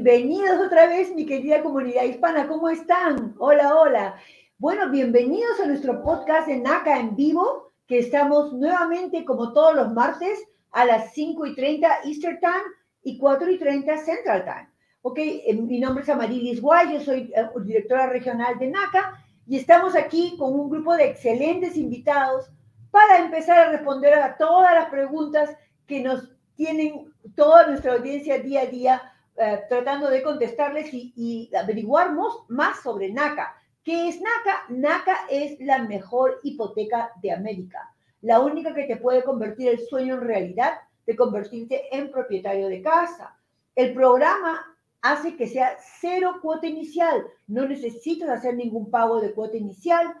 Bienvenidos otra vez, mi querida comunidad hispana. ¿Cómo están? Hola, hola. Bueno, bienvenidos a nuestro podcast de NACA en vivo, que estamos nuevamente como todos los martes a las 5 y 30 Eastern Time y 4 y 30 Central Time. Ok, eh, mi nombre es Amarilis Guay, yo soy eh, directora regional de NACA y estamos aquí con un grupo de excelentes invitados para empezar a responder a todas las preguntas que nos tienen toda nuestra audiencia día a día eh, tratando de contestarles y, y averiguar más sobre NACA. ¿Qué es NACA? NACA es la mejor hipoteca de América, la única que te puede convertir el sueño en realidad de convertirte en propietario de casa. El programa hace que sea cero cuota inicial, no necesitas hacer ningún pago de cuota inicial.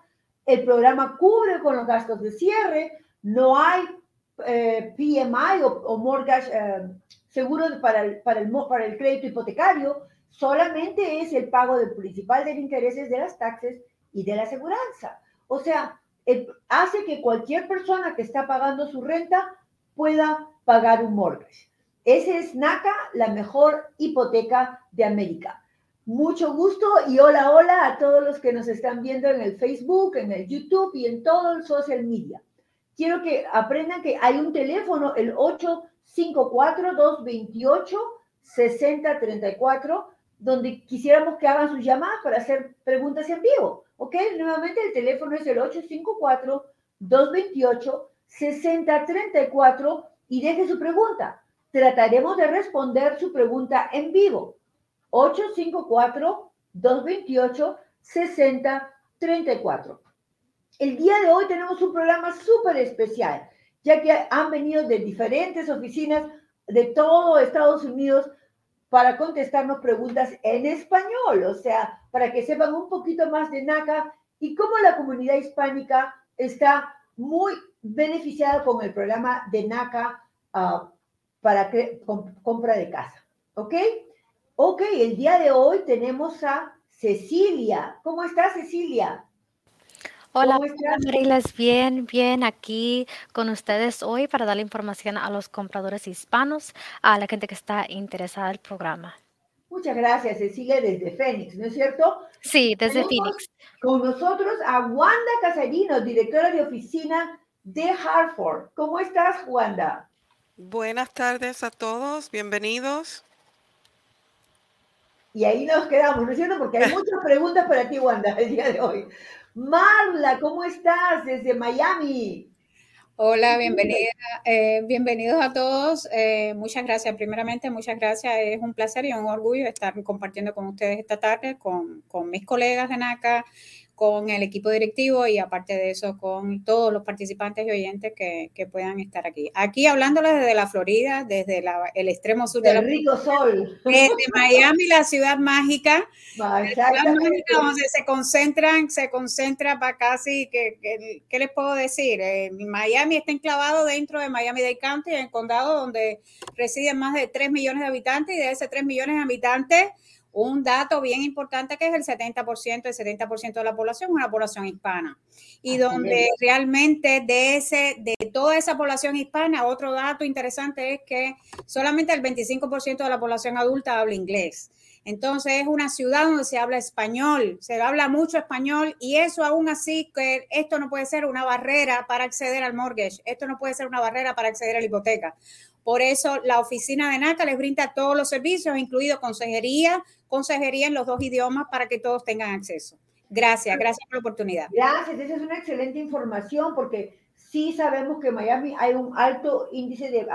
El programa cubre con los gastos de cierre, no hay eh, PMI o, mortgage eh, seguro para el, para, el, para el crédito hipotecario, solamente es el pago del principal de intereses de las taxes y de la aseguranza. O sea, hace que cualquier persona que está pagando su renta pueda pagar un mortgage. Ese es NACA, la mejor hipoteca de América. Mucho gusto y hola, hola a todos los que nos están viendo en el Facebook, en el YouTube y en todo el social media quiero que aprendan que hay un teléfono, el 854-228-6034, donde quisiéramos que hagan sus llamadas para hacer preguntas en vivo. ¿Ok? Nuevamente el teléfono es el 854-228-6034 y deje su pregunta. Trataremos de responder su pregunta en vivo. 854-228-6034. El día de hoy tenemos un programa súper especial, ya que han venido de diferentes oficinas de todo Estados Unidos para contestarnos preguntas en español, o sea, para que sepan un poquito más de NACA y cómo la comunidad hispánica está muy beneficiada con el programa de NACA ah, para compra de casa. ¿Ok? Ok, el día de hoy tenemos a Cecilia. ¿Cómo está Cecilia? Hola, Marilas, bien, bien, aquí con ustedes hoy para dar información a los compradores hispanos, a la gente que está interesada en el programa. Muchas gracias, Cecilia, desde Phoenix, ¿no es cierto? Sí, desde Phoenix. Con nosotros a Wanda Casarino, directora de oficina de Hartford. ¿Cómo estás, Wanda? Buenas tardes a todos, bienvenidos. Y ahí nos quedamos, ¿no es cierto? Porque hay muchas preguntas para ti, Wanda, el día de hoy. Marla, ¿cómo estás desde Miami? Hola, bienvenida, eh, bienvenidos a todos. Eh, muchas gracias. Primeramente, muchas gracias. Es un placer y un orgullo estar compartiendo con ustedes esta tarde, con, con mis colegas de NACA, con el equipo directivo y aparte de eso con todos los participantes y oyentes que, que puedan estar aquí. Aquí hablándoles desde la Florida, desde el extremo sur de la rico sol. Desde Miami, la ciudad mágica, donde se concentran, se concentra para casi, que, ¿qué les puedo decir? Eh, Miami está enclavado dentro de Miami-Dade County, en el condado donde residen más de 3 millones de habitantes y de ese 3 millones de habitantes, un dato bien importante que es el 70%, el 70% de la población es una población hispana. Y donde realmente de, ese, de toda esa población hispana, otro dato interesante es que solamente el 25% de la población adulta habla inglés. Entonces es una ciudad donde se habla español, se habla mucho español y eso aún así que esto no puede ser una barrera para acceder al mortgage, esto no puede ser una barrera para acceder a la hipoteca. Por eso la oficina de NACA les brinda todos los servicios, incluido consejería, consejería en los dos idiomas para que todos tengan acceso. Gracias, gracias por la oportunidad. Gracias, esa es una excelente información porque sí sabemos que en Miami hay un alto índice de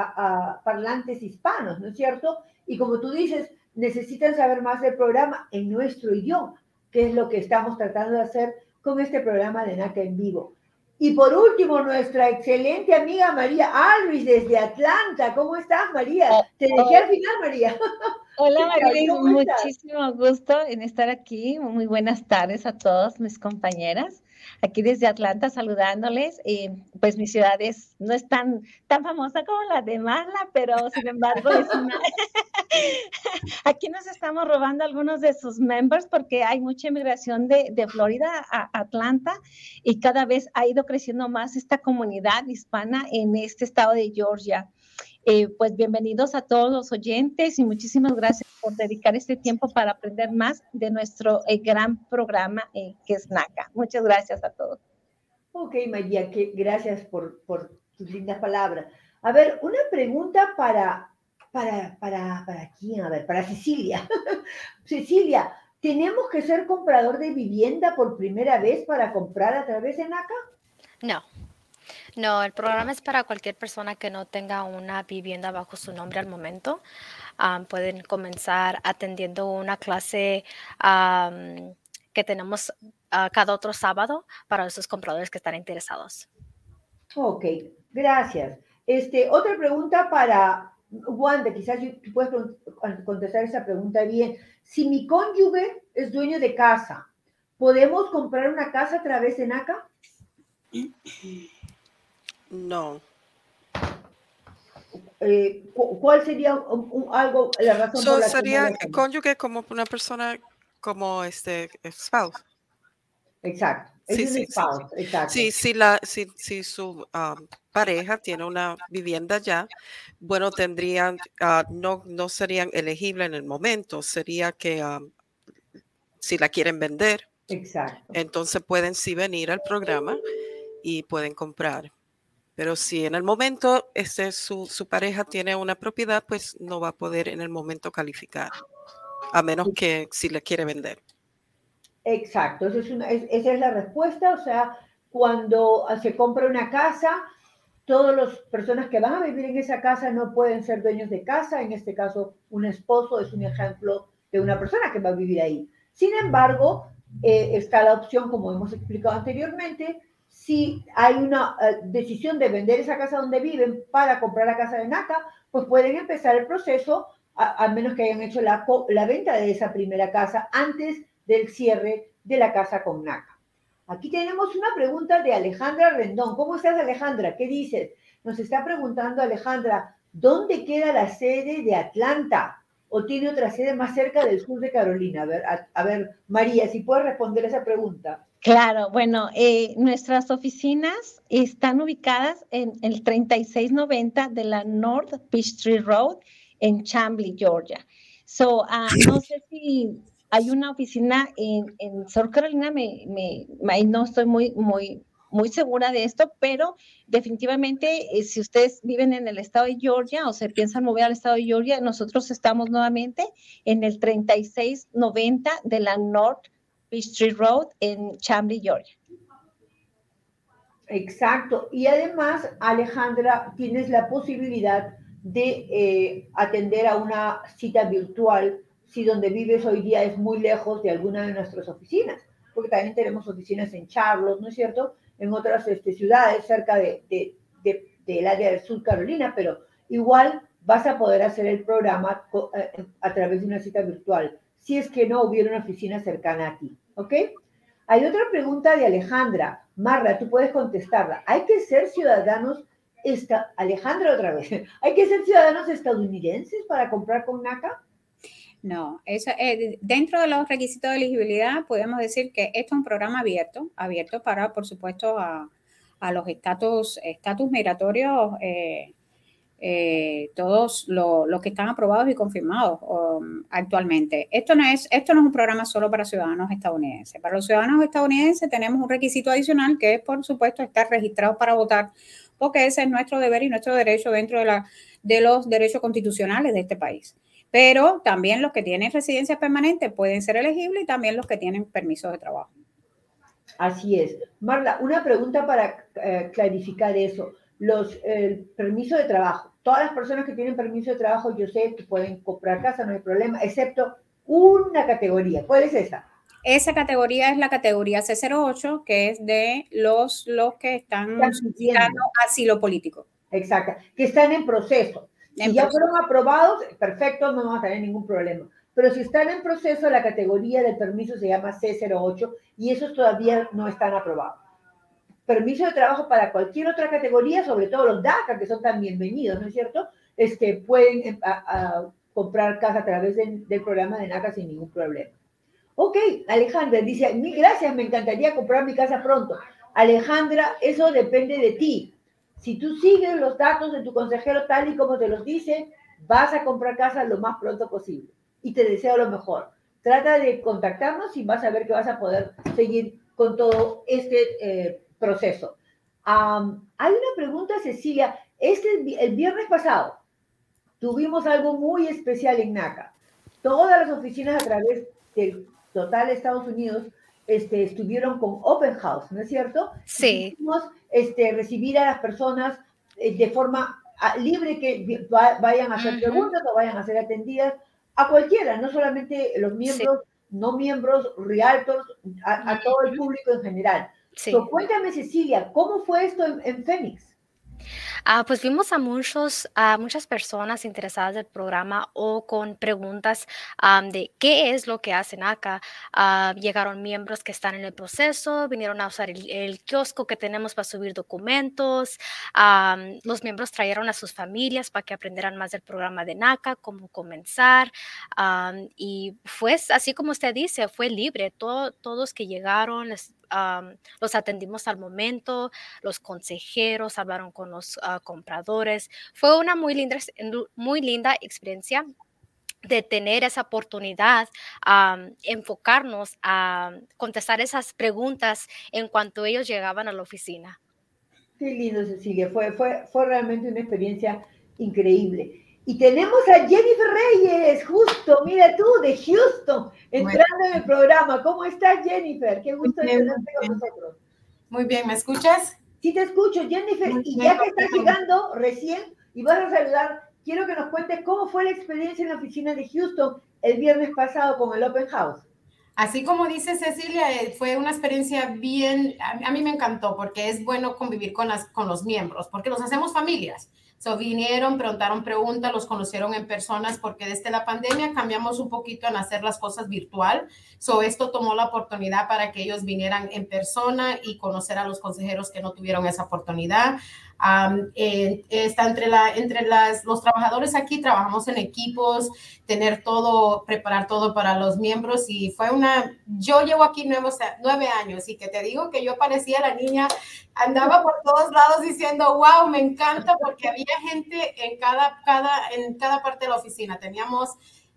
parlantes hispanos, ¿no es cierto? Y como tú dices, necesitan saber más del programa en nuestro idioma, que es lo que estamos tratando de hacer con este programa de NACA en vivo. Y por último, nuestra excelente amiga María Alvis desde Atlanta. ¿Cómo estás, María? Oh, Te dejé al final, María. Hola, María. Muchísimo gusto en estar aquí. Muy buenas tardes a todos mis compañeras aquí desde Atlanta saludándoles. Y pues mi ciudad es, no es tan, tan famosa como la de Marla, pero sin embargo es una... aquí nos estamos robando algunos de sus members porque hay mucha inmigración de, de Florida a Atlanta y cada vez ha ido creciendo más esta comunidad hispana en este estado de Georgia. Eh, pues bienvenidos a todos los oyentes y muchísimas gracias por dedicar este tiempo para aprender más de nuestro eh, gran programa que es NACA. Muchas gracias a todos. Ok, María, que, gracias por, por tus lindas palabras. A ver, una pregunta para, para, para, para quién, a ver, para Cecilia. Cecilia, ¿tenemos que ser comprador de vivienda por primera vez para comprar a través de NACA? No. No, el programa es para cualquier persona que no tenga una vivienda bajo su nombre al momento. pueden comenzar atendiendo una clase que tenemos cada otro sábado para esos compradores que están interesados. Ok, gracias. Este, otra pregunta para Wanda, quizás tú puedes contestar esa pregunta bien. Si mi cónyuge es dueño de casa, ¿podemos comprar una casa a través de NACA? No. Eh, ¿Cuál sería algo, la razón por la sería cónyuge como una persona como este spouse. Exacto. sí, sí, sí. si, la, si, su um, pareja tiene una vivienda ya, bueno, tendrían, uh, no, no serían elegibles en el momento, sería que um, si la quieren vender, Exacto. entonces pueden sí venir al programa y pueden comprar. Pero si en el momento este, su, su pareja tiene una propiedad, pues no va a poder en el momento calificar, a menos que si le quiere vender. Exacto, es esa es la respuesta. O sea, cuando se compra una casa, todas las personas que van a vivir en esa casa no pueden ser dueños de casa. En este caso, un esposo es un ejemplo de una persona que va a vivir ahí. Sin embargo, eh, está la opción, como hemos explicado anteriormente, si hay una eh, decisión de vender esa casa donde viven para comprar la casa de NACA, pues pueden empezar el proceso, al menos que hayan hecho la, la venta de esa primera casa antes del cierre de la casa con NACA. Aquí tenemos una pregunta de Alejandra Rendón. ¿Cómo estás, Alejandra? ¿Qué dices? Nos está preguntando Alejandra, ¿dónde queda la sede de Atlanta? ¿O tiene otra sede más cerca del sur de Carolina? A ver, a, ver María, si puedes responder esa pregunta. Claro, bueno, eh, nuestras oficinas están ubicadas en el 3690 de la North Peachtree Road en Chambly, Georgia. So, uh, no sé si hay una oficina en, en South Carolina, me, me, no estoy muy, muy, muy segura de esto, pero definitivamente eh, si ustedes viven en el estado de Georgia o se piensan mover al estado de Georgia, nosotros estamos nuevamente en el 3690 de la North Street Road en Chambly, Georgia. Exacto. Y además, Alejandra, tienes la posibilidad de eh, atender a una cita virtual si donde vives hoy día es muy lejos de alguna de nuestras oficinas, porque también tenemos oficinas en Charlotte, ¿no es cierto? En otras este, ciudades cerca de, del área del sur Carolina, pero igual vas a poder hacer el programa eh, a través de una cita virtual, si es que no hubiera una oficina cercana a ti, ¿ok? Hay otra pregunta de Alejandra. Marla, tú puedes contestarla. ¿Hay que ser ciudadanos, esta, Alejandra otra vez, ¿hay que ser ciudadanos estadounidenses para comprar con NACA? No, eso, eh, dentro de los requisitos de elegibilidad podemos decir que esto es un programa abierto, abierto para, por supuesto, a, los estatus, estatus migratorios, eh, eh, todos los que están aprobados y confirmados um, actualmente. Esto no, es, esto no es un programa solo para ciudadanos estadounidenses. Para los ciudadanos estadounidenses tenemos un requisito adicional que es, por supuesto, estar registrados para votar, porque ese es nuestro deber y nuestro derecho dentro de, los derechos constitucionales de este país pero también los que tienen residencia permanente pueden ser elegibles y también los que tienen permisos de trabajo. Así es. Marla, una pregunta para eh, clarificar eso. Los el permiso de trabajo. Todas las personas que tienen permiso de trabajo, yo sé que pueden comprar casa, no hay problema, excepto una categoría. ¿Cuál es esa? Esa categoría es la categoría C08, que es de los, los que están solicitando asilo político. Exacto, que están en proceso. Si ya fueron aprobados, perfecto, no vamos a tener ningún problema. Pero si están en proceso, la categoría del permiso se llama C08 y esos todavía no están aprobados. Permiso de trabajo para cualquier otra categoría, sobre todo los DACA, que son tan bienvenidos, ¿no es cierto? Este, pueden eh, comprar casa a través del programa de NACA sin ningún problema. Ok, Alejandra dice, mil gracias, me encantaría comprar mi casa pronto. Alejandra, eso depende de ti Si tú sigues los datos de tu consejero tal y como te los dice, vas a comprar casa lo más pronto posible. Y te deseo lo mejor. Trata de contactarnos y vas a ver que vas a poder seguir con todo este eh, proceso. hay una pregunta, Cecilia. Este, el viernes pasado tuvimos algo muy especial en NACA. Todas las oficinas a través del total de Estados Unidos este, estuvieron con Open House, ¿no es cierto? Sí. Pudimos este, recibir a las personas eh, de forma ah, libre que vayan a hacer preguntas o vayan a ser atendidas a cualquiera, no solamente los miembros, no miembros, realtors, a, todo el público en general. Sí. cuéntame, Cecilia, ¿cómo fue esto en, en Phoenix? Ah, pues vimos a muchos, a muchas personas interesadas del programa o con preguntas de qué es lo que hacen acá. Ah, llegaron miembros que están en el proceso, vinieron a usar el, kiosco que tenemos para subir documentos. los miembros trajeron a sus familias para que aprendieran más del programa de NACA, cómo comenzar. y fue así como usted dice, fue libre. todos que llegaron los atendimos al momento, los consejeros hablaron con los compradores. Fue una muy linda, muy linda experiencia de tener esa oportunidad, a enfocarnos a contestar esas preguntas en cuanto ellos llegaban a la oficina. Qué lindo, Cecilia. Fue, fue, fue realmente una experiencia increíble. Y tenemos a Jennifer Reyes, justo, mira tú, de Houston, entrando en el programa. ¿Cómo estás, Jennifer? Qué gusto tenerte con nosotros. Muy bien, ¿me escuchas? Sí, te escucho, Jennifer. y ya que estás llegando recién y vas a saludar, quiero que nos cuentes cómo fue la experiencia en la oficina de Houston el viernes pasado con el Open House. Así como dice Cecilia, eh, fue una experiencia bien, a mí me encantó porque es bueno convivir con, las, con los miembros, porque los hacemos familias. So, vinieron, preguntaron preguntas, los conocieron en personas, porque desde la pandemia cambiamos un poquito en hacer las cosas virtual. So, esto tomó la oportunidad para que ellos vinieran en persona y conocer a los consejeros que no tuvieron esa oportunidad. Eh, está entre, la, entre las, los trabajadores aquí, trabajamos en equipos, tener todo, preparar todo para los miembros y fue una, yo llevo aquí nueve, nueve años y que te digo que yo parecía la niña, andaba por todos lados diciendo, wow, me encanta porque había gente en cada, cada, en cada parte de la oficina, teníamos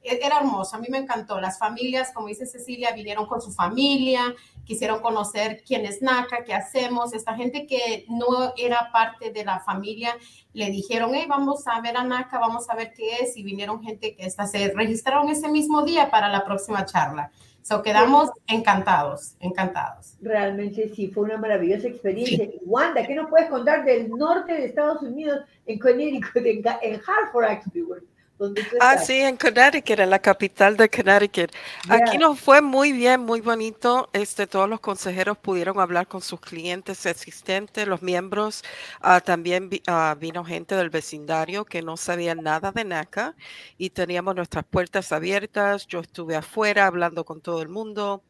era hermoso, a mí me encantó. Las familias, como dice Cecilia, vinieron con su familia, quisieron conocer quién es NACA, qué hacemos. Esta gente que no era parte de la familia, le dijeron, hey, vamos a ver a NACA, vamos a ver qué es. Y vinieron gente que está, se registraron ese mismo día para la próxima charla. So, quedamos encantados, encantados. Realmente sí, fue una maravillosa experiencia. Wanda, ¿qué nos puedes contar del norte de Estados Unidos, en Connecticut, en, en Hartford, actually? Ah, sí, en Connecticut, en la capital de Connecticut. Aquí nos fue muy bien, muy bonito. Este, todos los consejeros pudieron hablar con sus clientes existentes, los miembros. Ah, también ah, vino gente del vecindario que no sabía nada de NACA y teníamos nuestras puertas abiertas. Yo estuve afuera hablando con todo el mundo.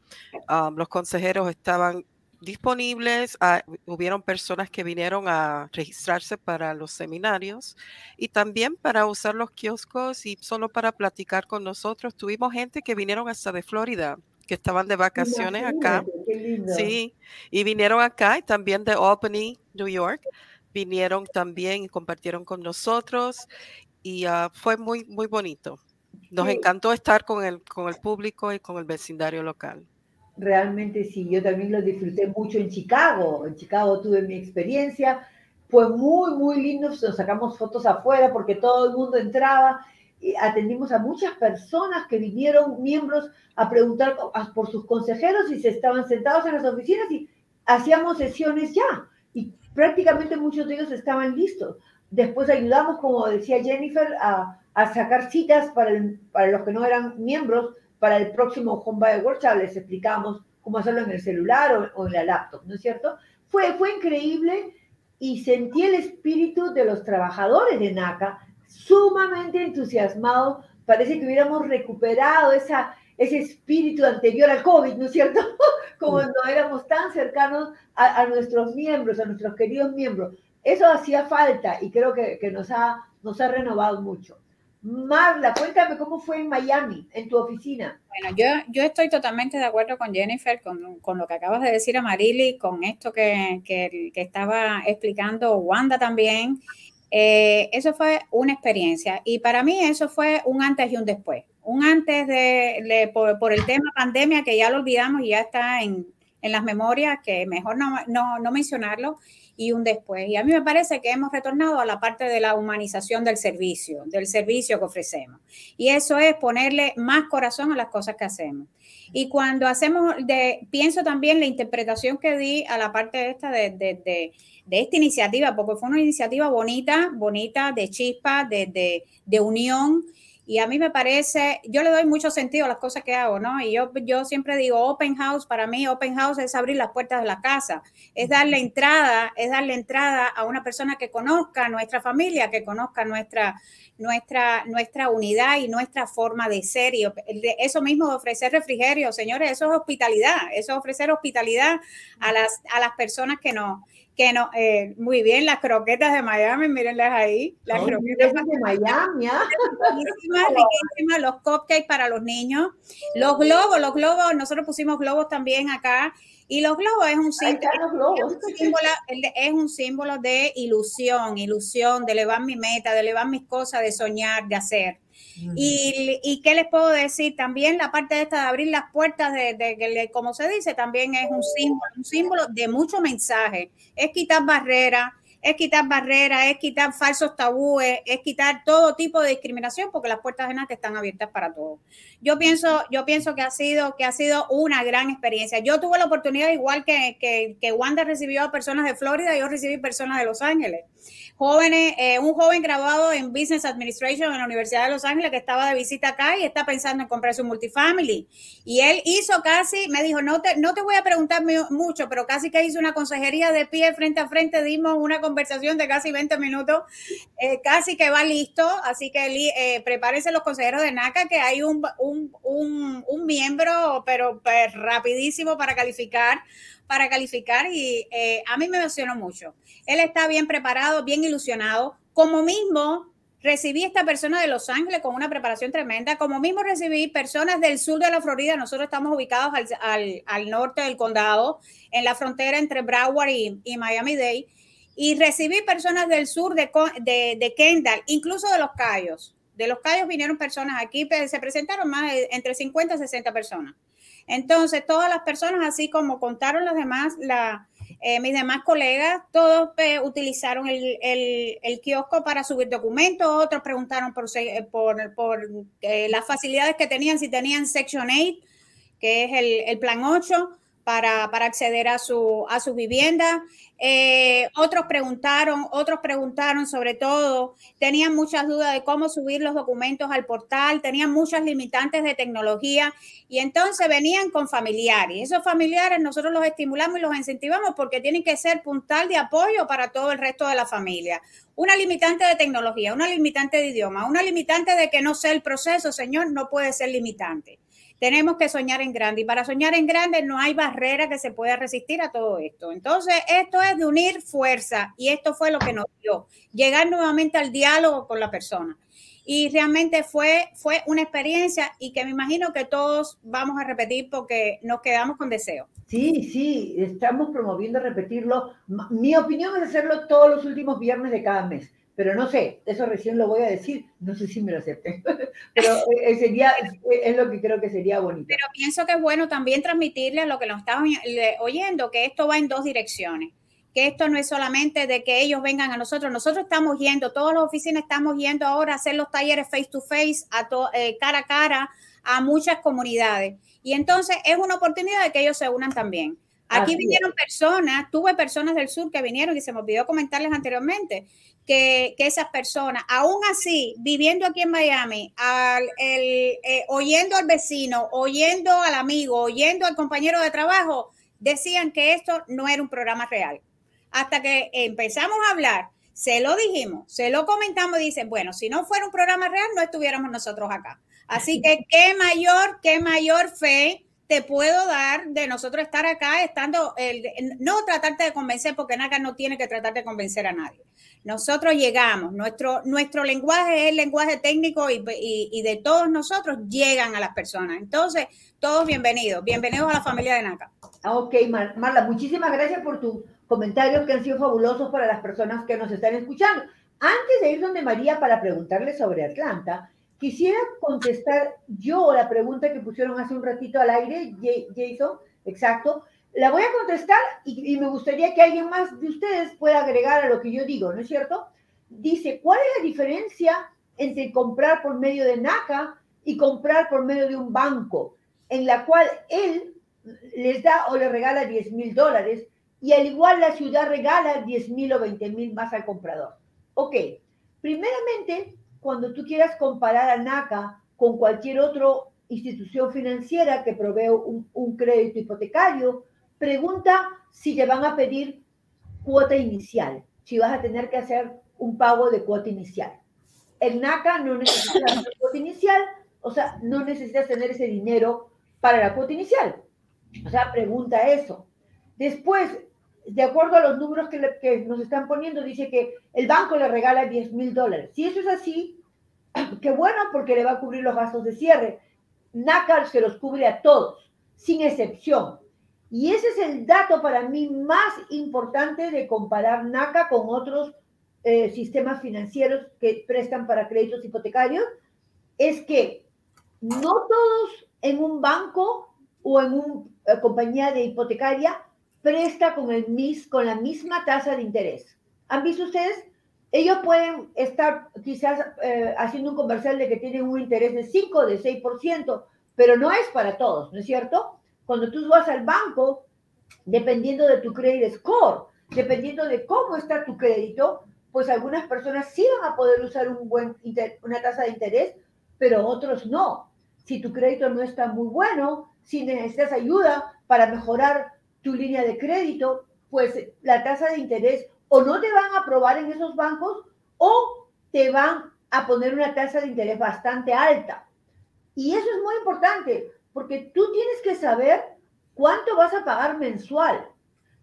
los consejeros estaban disponibles. Ah, hubieron personas que vinieron a registrarse para los seminarios y también para usar los kioscos y solo para platicar con nosotros. Tuvimos gente que vinieron hasta de Florida, que estaban de vacaciones acá. Sí, y vinieron acá y también de Albany, New York. Vinieron también y compartieron con nosotros y ah, fue muy, muy bonito. Nos encantó estar con el, con el público y con el vecindario local realmente sí, yo también lo disfruté mucho en Chicago. En Chicago tuve mi experiencia, fue muy, muy lindo, nos sacamos fotos afuera porque todo el mundo entraba. Y atendimos a muchas personas que vinieron, miembros, a preguntar por sus consejeros y se estaban sentados en las oficinas y hacíamos sesiones ya. Y prácticamente muchos de ellos estaban listos. Después ayudamos, como decía Jennifer, a, a sacar citas para, para los que no eran miembros para el próximo Home Buyer Workshop les explicamos cómo hacerlo en el celular o, en la laptop, ¿no es cierto? Fue, fue increíble y sentí el espíritu de los trabajadores de NACA sumamente entusiasmados. Parece que hubiéramos recuperado esa, ese espíritu anterior al COVID, ¿no es cierto? Como no éramos tan cercanos a, nuestros miembros, a nuestros queridos miembros. Eso hacía falta y creo que, que nos, ha, nos ha renovado mucho. Marla, cuéntame cómo fue en Miami, en tu oficina. Bueno, yo, yo estoy totalmente de acuerdo con Jennifer, con, con lo que acabas de decir a Marily, con esto que, que, estaba explicando Wanda también. Eh, eso fue una experiencia y para mí eso fue un antes y un después. Un antes de, por, por, el tema pandemia que ya lo olvidamos y ya está en, en las memorias, que mejor no, no, no mencionarlo y un después. Y a mí me parece que hemos retornado a la parte de la humanización del servicio, del servicio que ofrecemos. Y eso es ponerle más corazón a las cosas que hacemos. Y cuando hacemos, de, pienso también la interpretación que di a la parte esta de, de, de, esta iniciativa, porque fue una iniciativa bonita, bonita, de chispa, de, de unión y a mí me parece, yo le doy mucho sentido a las cosas que hago, ¿no? Y yo, yo siempre digo, open house, para mí open house es abrir las puertas de la casa, es darle entrada, es darle entrada a una persona que conozca nuestra familia, que conozca nuestra, nuestra, nuestra unidad y nuestra forma de ser. Y eso mismo de ofrecer refrigerio, señores, eso es hospitalidad, eso es ofrecer hospitalidad a las, a las personas que no que no, eh, muy bien, las croquetas de Miami, mírenlas ahí. Las croquetas de Miami, ¿ah? riquísimas, los cupcakes para los niños, los globos, los globos, nosotros pusimos globos también acá, y los globos es un símbolo, es un símbolo, es un símbolo de ilusión, ilusión, de elevar mi meta, de elevar mis cosas, de soñar, de hacer. Y, y, qué les puedo decir, también la parte de esta de abrir las puertas, de, de, como se dice, también es un símbolo, un símbolo de mucho mensaje, es quitar barreras, es quitar barreras, es quitar falsos tabúes, es quitar todo tipo de discriminación porque las puertas de están abiertas para todos. Yo pienso, yo pienso que ha sido, que ha sido una gran experiencia. Yo tuve la oportunidad, igual que, que, que Wanda recibió a personas de Florida, yo recibí personas de Los Ángeles jóvenes, eh, un joven graduado en Business Administration en la Universidad de Los Ángeles que estaba de visita acá y está pensando en comprarse un multifamily. Y él hizo casi, me dijo, no te, no te voy a preguntar mucho, pero casi que hizo una consejería de pie frente a frente, dimos una conversación de casi 20 minutos, eh, casi que va listo, así que eh, prepárense los consejeros de NACA que hay un, un, un, un miembro, pero pues, rapidísimo para calificar para calificar. Y eh, a mí me emocionó mucho. Él está bien preparado, bien ilusionado. Como mismo recibí esta persona de Los Ángeles con una preparación tremenda, como mismo recibí personas del sur de la Florida, nosotros estamos ubicados al, al, al norte del condado, en la frontera entre Broward y, y Miami-Dade, y recibí personas del sur de, de, de Kendall, incluso de Los Cayos. De Los Cayos vinieron personas aquí, se presentaron más de, entre 50 y 60 personas. Entonces, todas las personas, así como contaron las demás, la, eh, mis demás colegas, todos eh, utilizaron el, el, el, kiosco para subir documentos, otros preguntaron por, por, por eh, las facilidades que tenían, si tenían Section 8, que es el, el plan 8 para, para acceder a su, a su vivienda. Eh, otros preguntaron, otros preguntaron sobre todo, tenían muchas dudas de cómo subir los documentos al portal, tenían muchas limitantes de tecnología y entonces venían con familiares. Esos familiares nosotros los estimulamos y los incentivamos porque tienen que ser puntal de apoyo para todo el resto de la familia. Una limitante de tecnología, una limitante de idioma, una limitante de que no sea el proceso, señor, no puede ser limitante. Tenemos que soñar en grande y para soñar en grande no hay barrera que se pueda resistir a todo esto. Entonces, esto es de unir fuerza y esto fue lo que nos dio, llegar nuevamente al diálogo con la persona. Y realmente fue, fue una experiencia y que me imagino que todos vamos a repetir porque nos quedamos con deseo. Sí, sí, estamos promoviendo repetirlo. Mi opinión es hacerlo todos los últimos viernes de cada mes pero no sé, eso recién lo voy a decir, no sé si me lo acepten, pero eh, eh, sería, es lo que creo que sería bonito. Pero pienso que es bueno también transmitirle a lo que nos estamos oyendo, que esto va en dos direcciones, que esto no es solamente de que ellos vengan a nosotros, nosotros estamos yendo, todas las oficinas estamos yendo ahora a hacer los talleres face to face, a eh, cara a cara, a muchas comunidades. Y entonces es una oportunidad de que ellos se unan también. Aquí vinieron personas, tuve personas del sur que vinieron y se me olvidó comentarles anteriormente, que, esas personas, aún así, viviendo aquí en Miami, al, el, eh, oyendo al vecino, oyendo al amigo, oyendo al compañero de trabajo, decían que esto no era un programa real. Hasta que empezamos a hablar, se lo dijimos, se lo comentamos, dicen, bueno, si no fuera un programa real, no estuviéramos nosotros acá. Así que qué mayor, qué mayor fe te puedo dar de nosotros estar acá estando, el, no tratarte de convencer, porque NACA no tiene que tratar de convencer a nadie. Nosotros llegamos, nuestro, nuestro lenguaje es el lenguaje técnico y, y, de todos nosotros llegan a las personas. Entonces, todos bienvenidos, bienvenidos a la familia de NACA. Ah, ok, Marla, muchísimas gracias por tus comentarios que han sido fabulosos para las personas que nos están escuchando. Antes de ir donde María para preguntarle sobre Atlanta, Quisiera contestar yo la pregunta que pusieron hace un ratito al aire, Jason, exacto. La voy a contestar y, me gustaría que alguien más de ustedes pueda agregar a lo que yo digo, ¿no es cierto? Dice, ¿cuál es la diferencia entre comprar por medio de NACA y comprar por medio de un banco, en la cual él les da o le regala 10 mil dólares y al igual la ciudad regala 10 mil o 20 mil más al comprador? Ok, primeramente, cuando tú quieras comparar a NACA con cualquier otra institución financiera que provee un, crédito hipotecario, pregunta si te van a pedir cuota inicial, si vas a tener que hacer un pago de cuota inicial. El NACA no necesita cuota inicial, o sea, no necesitas tener ese dinero para la cuota inicial. O sea, pregunta eso. Después, de acuerdo a los números que, nos están poniendo, dice que el banco le regala 10 mil dólares. Si eso es así, qué bueno porque le va a cubrir los gastos de cierre. NACA se los cubre a todos, sin excepción. Y ese es el dato para mí más importante de comparar NACA con otros eh, sistemas financieros que prestan para créditos hipotecarios, es que no todos en un banco o en una eh, compañía de hipotecaria presta con, el mis, con la misma tasa de interés. ¿Han visto ustedes? Ellos pueden estar quizás eh, haciendo un comercial de que tienen un interés de 5, de 6%, pero no es para todos, ¿no es cierto? Cuando tú vas al banco, dependiendo de tu credit score, dependiendo de cómo está tu crédito, pues algunas personas sí van a poder usar un buen una tasa de interés, pero otros no. Si tu crédito no está muy bueno, si necesitas ayuda para mejorar tu línea de crédito, pues la tasa de interés o no te van a aprobar en esos bancos o te van a poner una tasa de interés bastante alta. Y eso es muy importante porque tú tienes que saber cuánto vas a pagar mensual.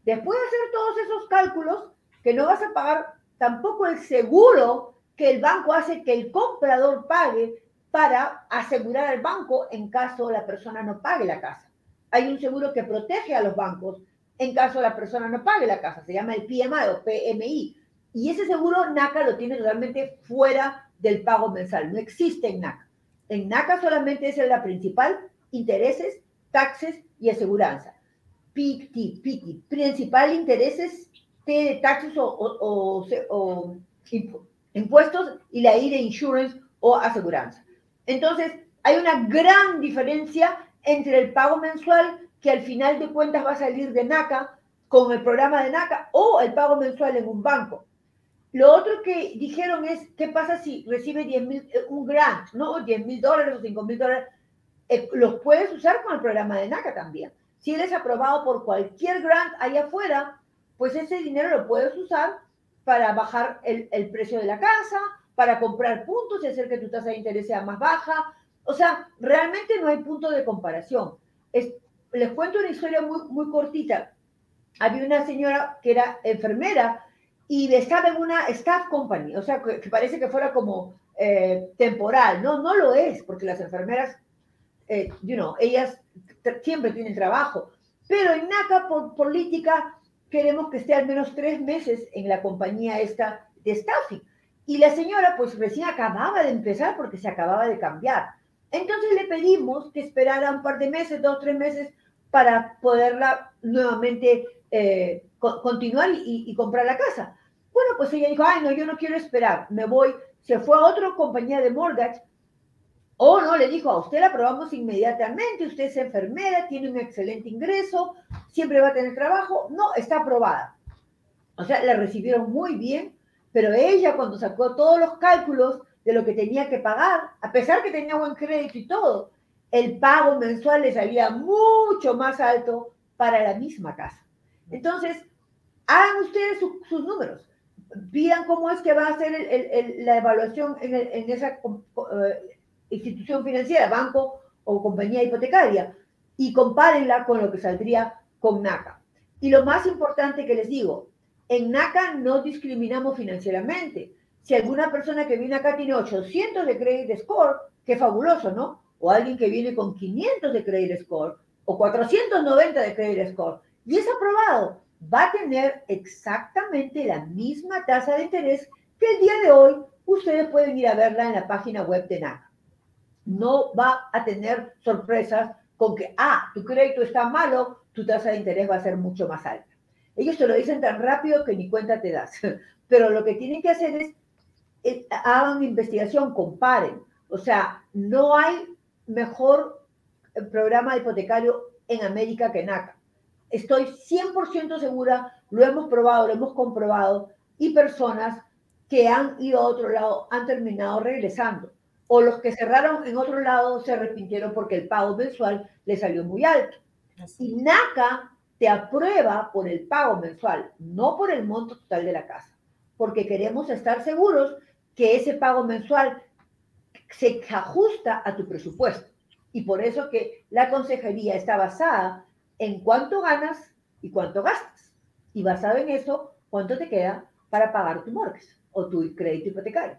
Después de hacer todos esos cálculos, que no vas a pagar tampoco el seguro que el banco hace que el comprador pague para asegurar al banco en caso la persona no pague la casa. Hay un seguro que protege a los bancos en caso la persona no pague la casa. Se llama el PMI o PMI. Y ese seguro NACA lo tiene totalmente fuera del pago mensual. No existe en NACA. En NACA solamente es la principal, intereses, taxes y aseguranza. PIT, PIT, principal intereses, T de taxes o, o, impuestos y la I de insurance o aseguranza. Entonces, hay una gran diferencia entre el pago mensual que al final de cuentas va a salir de NACA con el programa de NACA o el pago mensual en un banco. Lo otro que dijeron es, ¿qué pasa si recibe 10 mil, eh, un grant, ¿no? 10 mil dólares o 5 mil dólares. Eh, los puedes usar con el programa de NACA también. Si eres aprobado por cualquier grant allá afuera, pues ese dinero lo puedes usar para bajar el, el precio de la casa, para comprar puntos y hacer que tu tasa de interés sea más baja. O sea, realmente no hay punto de comparación. Es, les cuento una historia muy, muy cortita. Había una señora que era enfermera y estaba en una staff company, o sea, que, parece que fuera como eh, temporal. No, no lo es, porque las enfermeras, eh, you know, ellas siempre tienen trabajo. Pero en NACA, por política, queremos que esté al menos tres meses en la compañía esta de staffing. Y la señora, pues recién acababa de empezar porque se acababa de cambiar. Entonces le pedimos que esperara un par de meses, dos, tres meses, para poderla nuevamente eh, continuar y, comprar la casa. Bueno, pues ella dijo, ay, no, yo no quiero esperar, me voy, se fue a otra compañía de mortgage, o no, le dijo, a usted la aprobamos inmediatamente, usted es enfermera, tiene un excelente ingreso, siempre va a tener trabajo, no, está aprobada. O sea, la recibieron muy bien, pero ella cuando sacó todos los cálculos de lo que tenía que pagar, a pesar que tenía buen crédito y todo, el pago mensual le salía mucho más alto para la misma casa. Entonces, hagan ustedes sus números, pidan cómo es que va a ser la evaluación en, esa eh, institución financiera, banco o compañía hipotecaria. y compárenla con lo que saldría con NACA. Y lo más importante que les digo, en NACA no discriminamos financieramente. Si alguna persona que viene acá tiene 800 de credit score, qué fabuloso, ¿no? O alguien que viene con 500 de credit score o 490 de credit score y es aprobado, va a tener exactamente la misma tasa de interés que el día de hoy ustedes pueden ir a verla en la página web de NACA. No va a tener sorpresas con que, ah, tu crédito está malo, tu tasa de interés va a ser mucho más alta. Ellos te lo dicen tan rápido que ni cuenta te das. Pero lo que tienen que hacer es hagan investigación, comparen. O sea, no hay mejor programa hipotecario en América que NACA. Estoy 100% segura, lo hemos probado, lo hemos comprobado, y personas que han ido a otro lado han terminado regresando. O los que cerraron en otro lado se arrepintieron porque el pago mensual les salió muy alto. Y NACA te aprueba por el pago mensual, no por el monto total de la casa, porque queremos estar seguros que ese pago mensual se ajusta a tu presupuesto. Y por eso que la consejería está basada en cuánto ganas y cuánto gastas. Y basado en eso, cuánto te queda para pagar tu mortgage o tu crédito hipotecario.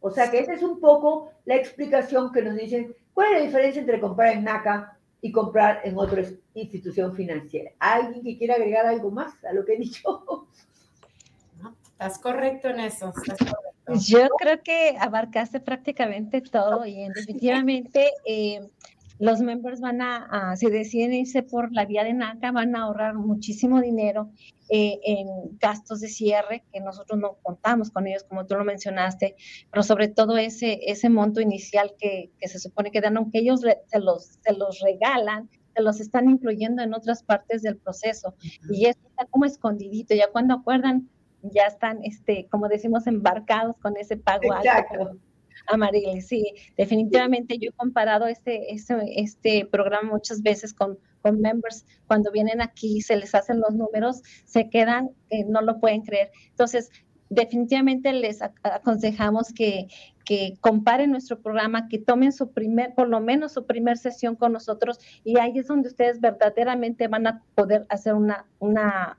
O sea que esa es un poco la explicación que nos dicen cuál es la diferencia entre comprar en NACA y comprar en otra institución financiera. ¿Alguien que quiera agregar algo más a lo que he dicho? estás correcto en eso. Yo creo que abarcaste prácticamente todo y definitivamente eh, los members van a, si deciden irse por la vía de NACA, van a ahorrar muchísimo dinero eh, en gastos de cierre, que nosotros no contamos con ellos, como tú lo mencionaste, pero sobre todo ese, ese monto inicial que, que se supone que dan, aunque ellos se, los, se los regalan, se los están incluyendo en otras partes del proceso. Y eso está como escondidito, ya cuando acuerdan ya están, este, como decimos, embarcados con ese pago alto. Amarillo, sí, definitivamente yo he comparado este, este, este programa muchas veces con, con members, cuando vienen aquí, se les hacen los números, se quedan, eh, no lo pueden creer. Entonces, definitivamente les aconsejamos que, que comparen nuestro programa, que tomen su primer, por lo menos su primer sesión con nosotros y ahí es donde ustedes verdaderamente van a poder hacer una, una,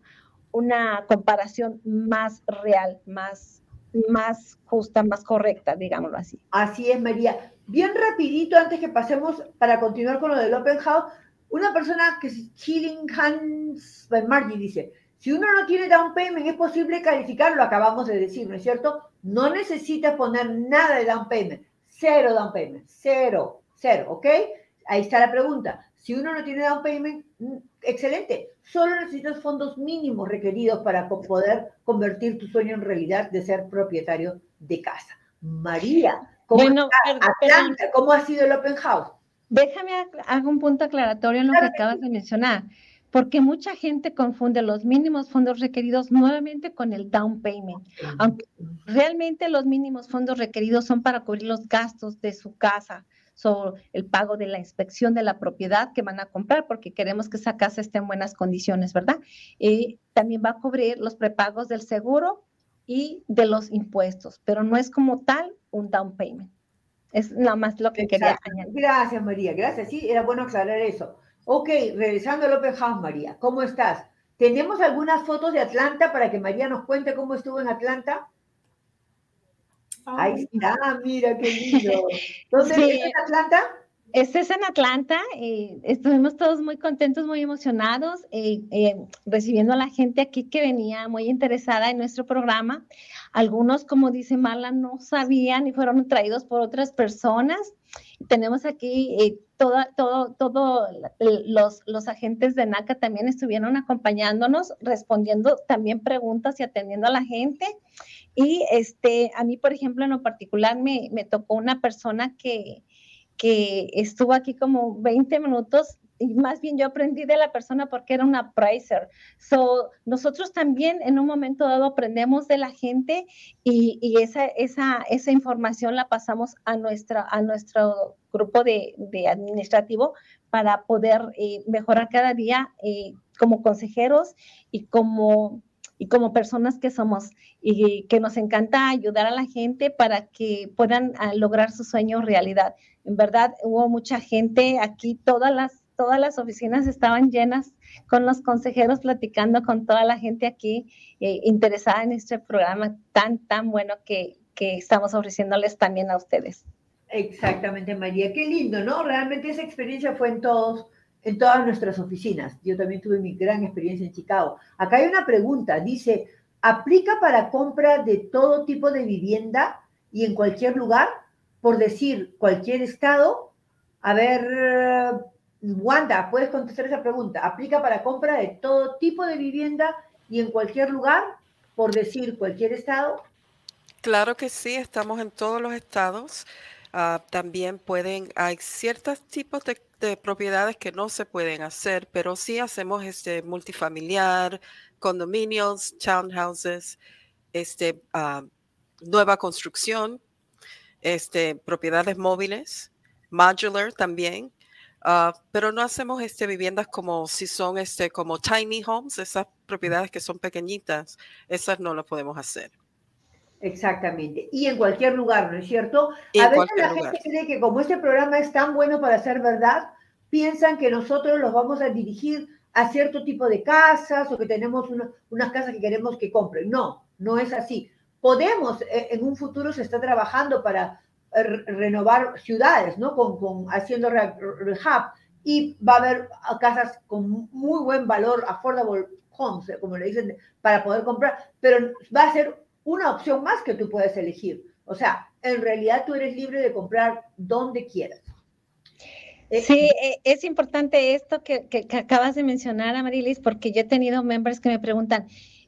una comparación más real, más, más justa, más correcta, digámoslo así. Así es, María. Bien rapidito, antes que pasemos para continuar con lo del Open House, una persona que es Chilling Hans Margie dice, si uno no tiene down payment, es posible calificar, lo acabamos de decir, ¿no es cierto? No necesitas poner nada de down payment, cero down payment, cero, cero, ¿ok? Ahí está la pregunta. Si uno no tiene down payment, mm, excelente. Solo necesitas fondos mínimos requeridos para poder convertir tu sueño en realidad de ser propietario de casa. María, ¿cómo, ¿cómo ha sido el open house? Déjame hacer un punto aclaratorio en lo que acabas de mencionar, porque mucha gente confunde los mínimos fondos requeridos nuevamente con el down payment. Aunque realmente los mínimos fondos requeridos son para cubrir los gastos de su casa, sobre el pago de la inspección de la propiedad que van a comprar, porque queremos que esa casa esté en buenas condiciones, ¿verdad? Y también va a cubrir los prepagos del seguro y de los impuestos, pero no es como tal un down payment. Es nada más lo que quería añadir. Gracias, María. Gracias. Sí, era bueno aclarar eso. Ok, regresando al Open House, María. ¿Cómo estás? ¿Tenemos algunas fotos de Atlanta para que María nos cuente cómo estuvo en Atlanta? Ahí está, mira qué lindo. ¿Dónde sí. en Atlanta? Este es en Atlanta. Eh, estuvimos todos muy contentos, muy emocionados, eh, eh, recibiendo a la gente aquí que venía muy interesada en nuestro programa. Algunos, como dice Marla, no sabían y fueron traídos por otras personas. Tenemos aquí eh, toda, todo, todo los, los agentes de NACA también estuvieron acompañándonos, respondiendo también preguntas y atendiendo a la gente. Y este, a mí, por ejemplo, en lo particular, me, me tocó una persona que, que estuvo aquí como 20 minutos y más bien yo aprendí de la persona porque era una pricer. So, nosotros también en un momento dado aprendemos de la gente y, y esa, esa, esa información la pasamos a, nuestra, a nuestro grupo de, de administrativo para poder eh, mejorar cada día eh, como consejeros y como y como personas que somos y que nos encanta ayudar a la gente para que puedan ah, lograr sus sueños realidad. En verdad, hubo mucha gente aquí, todas las todas las oficinas estaban llenas con los consejeros platicando con toda la gente aquí eh, interesada en este programa tan, tan bueno que, que estamos ofreciéndoles también a ustedes. Exactamente, María. Qué lindo, ¿no? Realmente esa experiencia fue en todos, en todas nuestras oficinas. Yo también tuve mi gran experiencia en Chicago. Acá hay una pregunta, dice, ¿aplica para compra de todo tipo de vivienda y en cualquier lugar? Por decir, cualquier estado. A ver, Wanda, ¿puedes contestar esa pregunta? ¿Aplica para compra de todo tipo de vivienda y en cualquier lugar? Por decir, cualquier estado. Claro que sí, estamos en todos los estados. Ah, también pueden, hay ciertos tipos de, propiedades que no se pueden hacer, pero sí hacemos este multifamiliar, condominios, townhouses, este, ah, nueva construcción, este, propiedades móviles, modular también. Ah, pero no hacemos este, viviendas como si son este, como tiny homes, esas propiedades que son pequeñitas, esas no las podemos hacer. Exactamente. Y en cualquier lugar, ¿no es cierto? a veces la gente cree que como este programa es tan bueno para ser verdad, piensan que nosotros los vamos a dirigir a cierto tipo de casas o que tenemos unas casas que queremos que compren. No, no es así. Podemos, eh, en un futuro se está trabajando para eh, renovar ciudades, ¿no? Con, con haciendo rehab y va a haber casas con muy buen valor, affordable homes, eh, como le dicen, para poder comprar, pero va a ser una opción más que tú puedes elegir. O sea, en realidad tú eres libre de comprar donde quieras. Eh, sí, eh, es importante esto que, que, acabas de mencionar, Amarilis, porque yo he tenido members que me preguntan,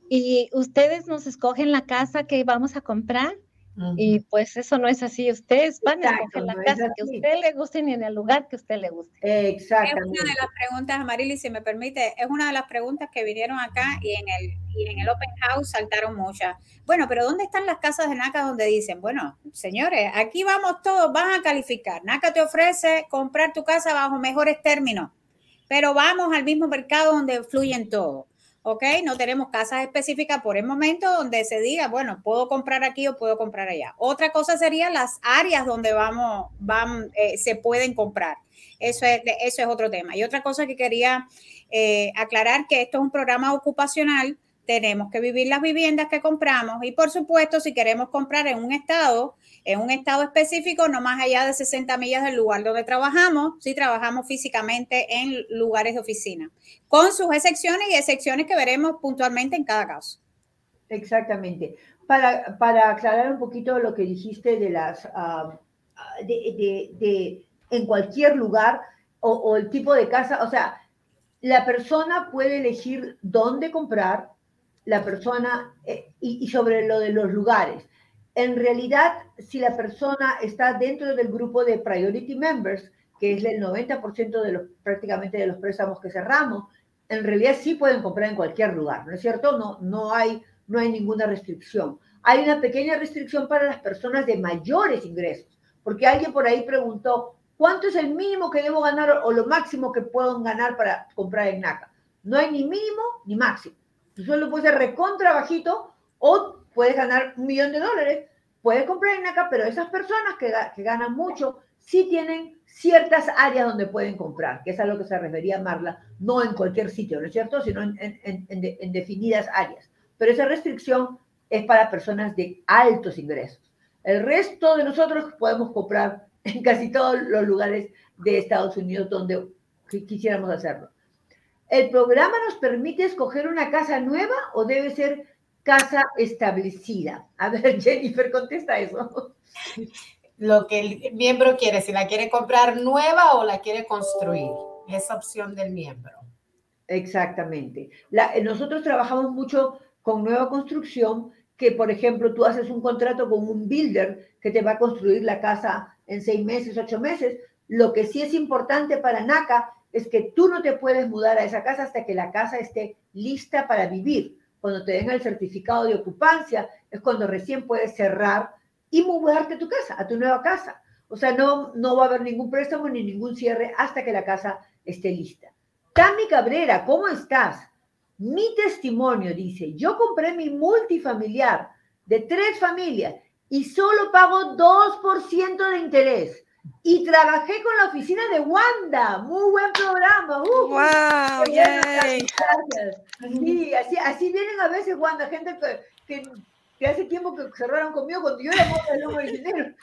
¿y ustedes nos escogen la casa que vamos a comprar? Y pues eso no es así. Ustedes van a escoger la casa que a usted le guste y en el lugar que a usted le guste. Exactamente. Es una de las preguntas, Marily, si me permite, es una de las preguntas que vinieron acá y en el, y en el Open House saltaron muchas. Bueno, pero ¿dónde están las casas de NACA donde dicen, bueno, señores, aquí vamos todos, van a calificar. NACA te ofrece comprar tu casa bajo mejores términos, pero vamos al mismo mercado donde fluyen todos. ¿Ok? No tenemos casas específicas por el momento donde se diga, bueno, puedo comprar aquí o puedo comprar allá. Otra cosa serían las áreas donde vamos, van, eh, se pueden comprar. Eso es, eso es otro tema. Y otra cosa que quería eh, aclarar, que esto es un programa ocupacional, tenemos que vivir las viviendas que compramos y por supuesto, si queremos comprar en un estado, en un estado específico, no más allá de 60 millas del lugar donde trabajamos, si trabajamos físicamente en lugares de oficina, con sus excepciones y excepciones que veremos puntualmente en cada caso. Exactamente. Para, para aclarar un poquito lo que dijiste de las, ah, de, de, en cualquier lugar o el tipo de casa, o sea, la persona puede elegir dónde comprar, la persona eh, y, sobre lo de los lugares en realidad, si la persona está dentro del grupo de priority members, que es el 90% de los, prácticamente de los préstamos que cerramos, en realidad sí pueden comprar en cualquier lugar, ¿no es cierto? No, no, hay, no hay ninguna restricción. Hay una pequeña restricción para las personas de mayores ingresos, porque alguien por ahí preguntó, ¿cuánto es el mínimo que debo ganar o lo máximo que puedo ganar para comprar en NACA? No hay ni mínimo ni máximo. Tú solo puedes ser recontra bajito o puedes ganar un millón de dólares, puedes comprar en NACA, pero esas personas que, ganan mucho sí tienen ciertas áreas donde pueden comprar, que es a lo que se refería Marla, no en cualquier sitio, ¿no es cierto?, sino en, en, definidas áreas. Pero esa restricción es para personas de altos ingresos. El resto de nosotros podemos comprar en casi todos los lugares de Estados Unidos donde quisiéramos hacerlo. ¿El programa nos permite escoger una casa nueva o debe ser casa establecida. A ver, Jennifer, contesta eso. Lo que el miembro quiere, si la quiere comprar nueva o la quiere construir. Esa opción del miembro. Exactamente. nosotros trabajamos mucho con nueva construcción, que por ejemplo tú haces un contrato con un builder que te va a construir la casa en seis meses, ocho meses. Lo que sí es importante para NACA es que tú no te puedes mudar a esa casa hasta que la casa esté lista para vivir cuando te den el certificado de ocupancia, es cuando recién puedes cerrar y mudarte a tu casa, a tu nueva casa. O sea, no, no va a haber ningún préstamo ni ningún cierre hasta que la casa esté lista. Tami Cabrera, ¿cómo estás? Mi testimonio dice, yo compré mi multifamiliar de tres familias y solo pago 2% de interés. Y trabajé con la oficina de Wanda. Muy buen programa. Uh, ¡Wow! Yay. Sí, así, así vienen a veces Wanda, gente que, que, hace tiempo que cerraron conmigo cuando yo era el lomo de dinero.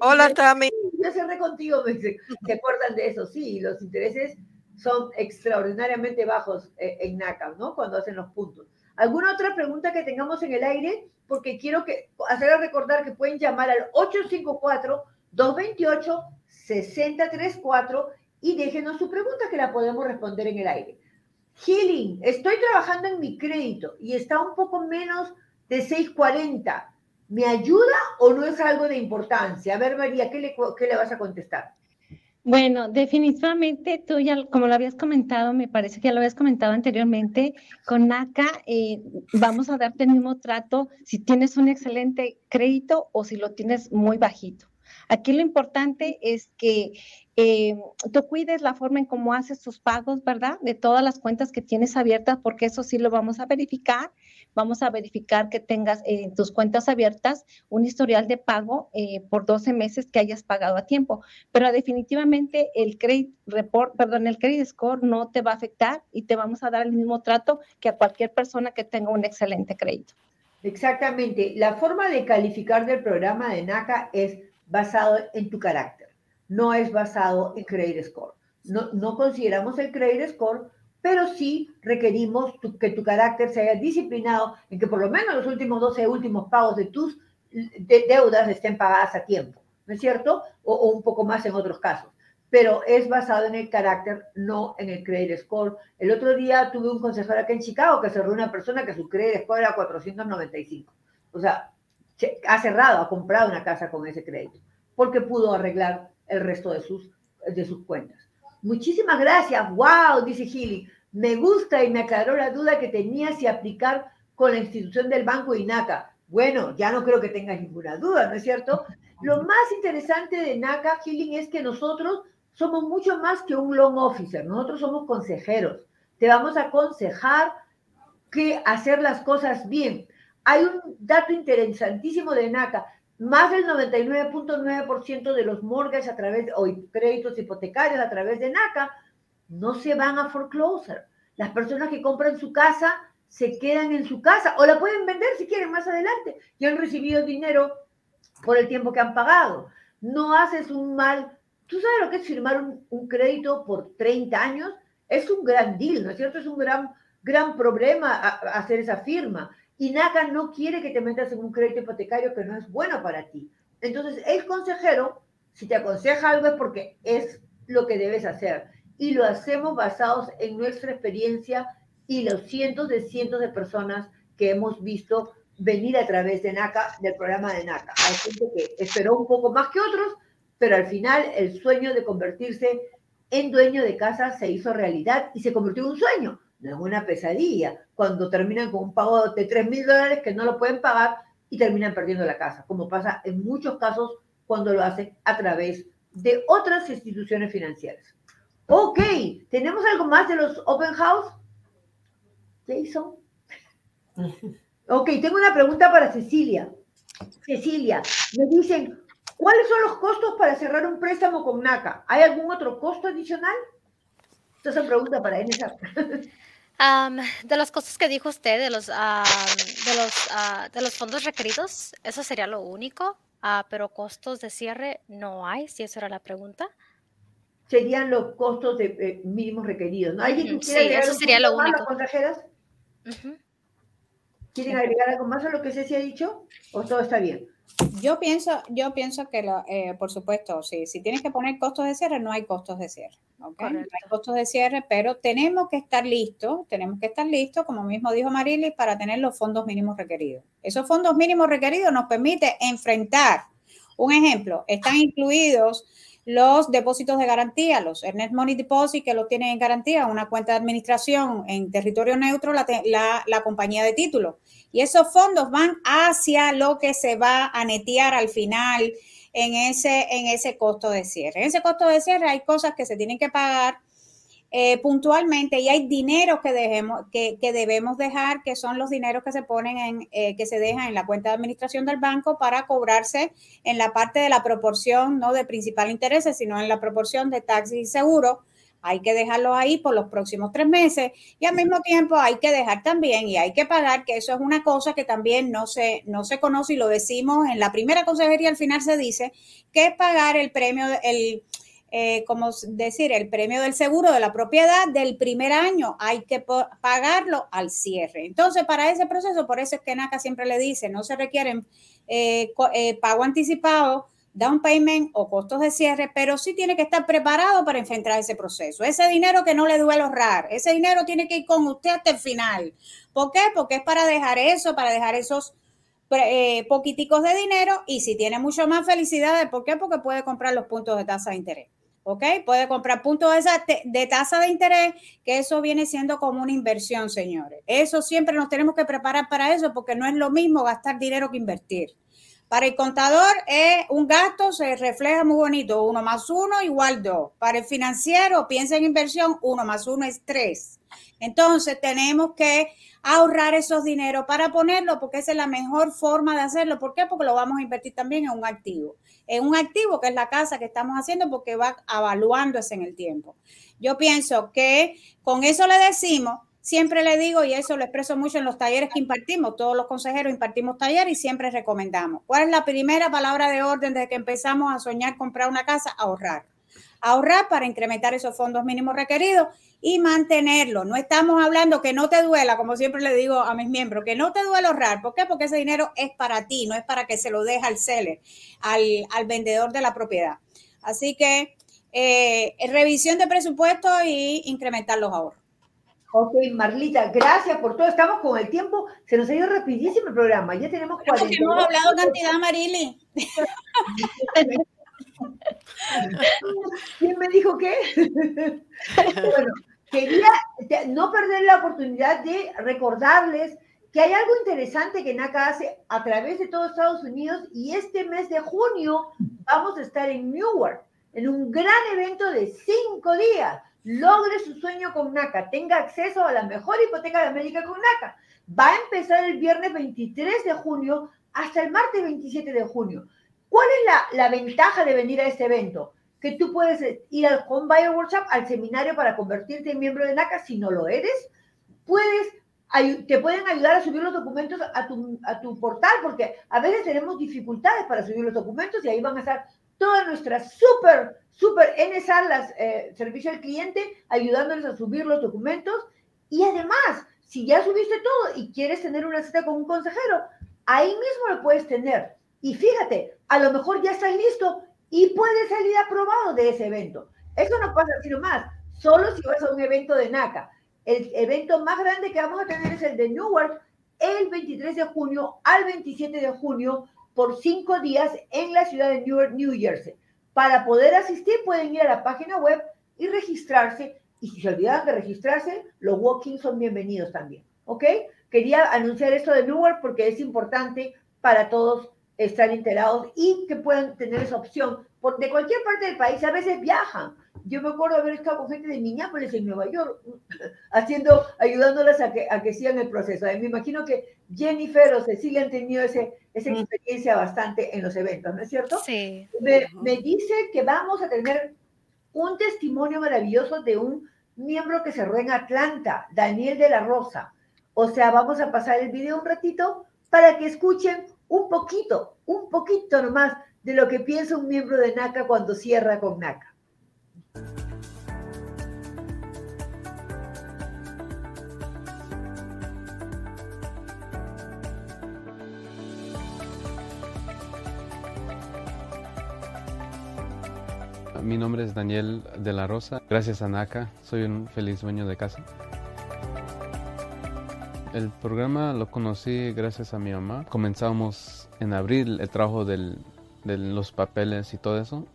Hola, Tami. Yo cerré contigo, me dice. ¿Se acuerdan de eso? Sí, los intereses son extraordinariamente bajos eh, en NACA, ¿no? Cuando hacen los puntos. ¿Alguna otra pregunta que tengamos en el aire? Porque quiero que hacer recordar que pueden llamar al 854-228-6034 y déjenos su pregunta que la podemos responder en el aire. Healing, estoy trabajando en mi crédito y está un poco menos de 640. ¿Me ayuda o no es algo de importancia? A ver, María, ¿qué le, qué le vas a contestar? Bueno, definitivamente tú ya, como lo habías comentado, me parece que ya lo habías comentado anteriormente, con NACA eh, vamos a darte el mismo trato si tienes un excelente crédito o si lo tienes muy bajito. Aquí lo importante es que eh, tú cuides la forma en cómo haces tus pagos, ¿verdad? De todas las cuentas que tienes abiertas, porque eso sí lo vamos a verificar. Vamos a verificar que tengas en tus cuentas abiertas un historial de pago eh, por 12 meses que hayas pagado a tiempo. Pero definitivamente el credit report, perdón, el credit score no te va a afectar y te vamos a dar el mismo trato que a cualquier persona que tenga un excelente crédito. Exactamente. La forma de calificar del programa de NACA es basado en tu carácter no es basado en credit score. No, no consideramos el credit score, pero sí requerimos que tu carácter se haya disciplinado en que por lo menos los últimos 12 últimos pagos de tus deudas estén pagadas a tiempo, ¿no es cierto? O, un poco más en otros casos. Pero es basado en el carácter, no en el credit score. El otro día tuve un consejero acá en Chicago que cerró una persona que su credit score era 495. O sea, ha cerrado, ha comprado una casa con ese crédito, porque pudo arreglar el resto de sus, de sus cuentas. Muchísimas gracias. Wow, dice Gili. Me gusta y me aclaró la duda que tenía si aplicar con la institución del Banco INACA. Bueno, ya no creo que tengas ninguna duda, ¿no es cierto? Lo más interesante de NACA, Healing, es que nosotros somos mucho más que un loan officer. Nosotros somos consejeros. Te vamos a aconsejar que hacer las cosas bien. Hay un dato interesantísimo de NACA más del 99.9% de los mortgages a través o créditos hipotecarios a través de NACA no se van a foreclosure. Las personas que compran su casa se quedan en su casa o la pueden vender si quieren más adelante y han recibido dinero por el tiempo que han pagado. No haces un mal. ¿Tú sabes lo que es firmar un, crédito por 30 años? Es un gran deal, ¿no es cierto? Es un gran, gran problema hacer esa firma y NACA no quiere que te metas en un crédito hipotecario que no es bueno para ti. Entonces, el consejero, si te aconseja algo es porque es lo que debes hacer. Y lo hacemos basados en nuestra experiencia y los cientos de cientos de personas que hemos visto venir a través de NACA, del programa de NACA. Hay gente que esperó un poco más que otros, pero al final el sueño de convertirse en dueño de casa se hizo realidad y se convirtió en un sueño no es una pesadilla, cuando terminan con un pago de 3 mil dólares que no lo pueden pagar y terminan perdiendo la casa, como pasa en muchos casos cuando lo hacen a través de otras instituciones financieras. Ok, ¿tenemos algo más de los open house? Jason. Ok, tengo una pregunta para Cecilia. Cecilia, me dicen, ¿cuáles son los costos para cerrar un préstamo con NACA? ¿Hay algún otro costo adicional? Esta es una pregunta para NSA. de los costos que dijo usted, de los, de, los, ah, de los fondos requeridos, eso sería lo único, ah, pero costos de cierre no hay, si esa era la pregunta. Serían los costos de, eh, mínimos requeridos, ¿no? ¿Alguien sí, eso sería lo único. ¿Quieren agregar algo más a lo que se ha dicho? ¿O todo está bien? Yo pienso, yo pienso que, eh, por supuesto, si, si tienes que poner costos de cierre, no hay costos de cierre. No hay costos de cierre, pero tenemos que estar listos, tenemos que estar listos, como mismo dijo Marilis, para tener los fondos mínimos requeridos. Esos fondos mínimos requeridos nos permite enfrentar, un ejemplo, están incluidos los depósitos de garantía, los Net Money Deposit que lo tienen en garantía, una cuenta de administración en territorio neutro, la, la, la compañía de título. Y esos fondos van hacia lo que se va a netear al final en ese, en ese costo de cierre. En ese costo de cierre hay cosas que se tienen que pagar eh, puntualmente y hay dinero que, dejemos, que, debemos dejar, que son los dineros que se ponen en, eh, que se dejan en la cuenta de administración del banco para cobrarse en la parte de la proporción, no de principal interés, sino en la proporción de taxis y seguro. Hay que dejarlo ahí por los próximos tres meses y al mismo tiempo hay que dejar también y hay que pagar, que eso es una cosa que también no se, no se conoce y lo decimos en la primera consejería, al final se dice que pagar el premio, el, eh, como decir, el premio del seguro de la propiedad del primer año, hay que pagarlo al cierre. Entonces, para ese proceso, por eso es que NACA siempre le dice, no se requieren eh, eh, pago anticipado, down payment o costos de cierre, pero sí tiene que estar preparado para enfrentar ese proceso. Ese dinero que no le duele ahorrar, ese dinero tiene que ir con usted hasta el final. ¿Por qué? Porque es para dejar eso, para dejar esos poquiticos de dinero y si tiene mucho más felicidades, ¿por qué? Porque puede comprar los puntos de tasa de interés. ¿Ok? Puede comprar puntos de, tasa de interés, que eso viene siendo como una inversión, señores. Eso siempre nos tenemos que preparar para eso, porque no es lo mismo gastar dinero que invertir. Para el contador es un gasto, se refleja muy bonito, uno más uno igual dos. Para el financiero, piensa en inversión, uno más uno es tres. Entonces tenemos que ahorrar esos dineros para ponerlo, porque esa es la mejor forma de hacerlo. ¿Por qué? Porque lo vamos a invertir también en un activo. En un activo que es la casa que estamos haciendo, porque va evaluándose en el tiempo. Yo pienso que con eso le decimos, siempre le digo, y eso lo expreso mucho en los talleres que impartimos, todos los consejeros impartimos talleres y siempre recomendamos. ¿Cuál es la primera palabra de orden desde que empezamos a soñar comprar una casa? Ahorrar. Ahorrar para incrementar esos fondos mínimos requeridos y mantenerlo. No estamos hablando que no te duela, como siempre le digo a mis miembros, que no te duele ahorrar. ¿Por qué? Porque ese dinero es para ti, no es para que se lo deje al seller, al, vendedor de la propiedad. Así que eh, revisión de presupuesto y incrementar los ahorros. Ok, Marlita, gracias por todo. Estamos con el tiempo. Se nos ha ido rapidísimo el programa. Ya tenemos 40. hemos hablado cantidad, Marili. ¿Quién me dijo qué? bueno, quería no perder la oportunidad de recordarles que hay algo interesante que NACA hace a través de todo Estados Unidos y este mes de junio vamos a estar en Newark, en un gran evento de cinco días. Logre su sueño con NACA, tenga acceso a la mejor hipoteca de América con NACA. Va a empezar el viernes 23 de junio hasta el martes 27 de junio. ¿Cuál es la, la ventaja de venir a este evento? que tú puedes ir al Home Buyer Workshop, al seminario para convertirte en miembro de NACA si no lo eres. Puedes, te pueden ayudar a subir los documentos a tu, a tu portal, porque a veces tenemos dificultades para subir los documentos y ahí van a estar todas nuestras súper, súper NSA, las eh, servicio al cliente, ayudándoles a subir los documentos. Y además, si ya subiste todo y quieres tener una cita con un consejero, ahí mismo lo puedes tener. Y fíjate, a lo mejor ya estás listo y puede salir aprobado de ese evento. Eso no pasa así nomás, solo si vas a un evento de NACA. El evento más grande que vamos a tener es el de Newark el 23 de junio al 27 de junio por cinco días en la ciudad de Newark, New Jersey. Para poder asistir pueden ir a la página web y registrarse. Y si se olvidan de registrarse, los walk-ins son bienvenidos también. ¿Ok? Quería anunciar esto de Newark porque es importante para todos estar enterados y que puedan tener esa opción. Por, de cualquier parte del país, a veces viajan. Yo me acuerdo haber estado con gente de Minneapolis en Nueva York, haciendo, ayudándolas a que, a que sigan el proceso. Me imagino que Jennifer o Cecilia han tenido ese, esa experiencia bastante en los eventos, ¿no es cierto? Sí. Me, me dice que vamos a tener un testimonio maravilloso de un miembro que cerró en Atlanta, Daniel de la Rosa. O sea, vamos a pasar el video un ratito para que escuchen un poquito, un poquito nomás de lo que piensa un miembro de NACA cuando cierra con NACA. Mi nombre es Daniel de la Rosa. Gracias a NACA, soy un feliz dueño de casa. El programa lo conocí gracias a mi mamá. Comenzamos en abril el trabajo de los papeles y todo eso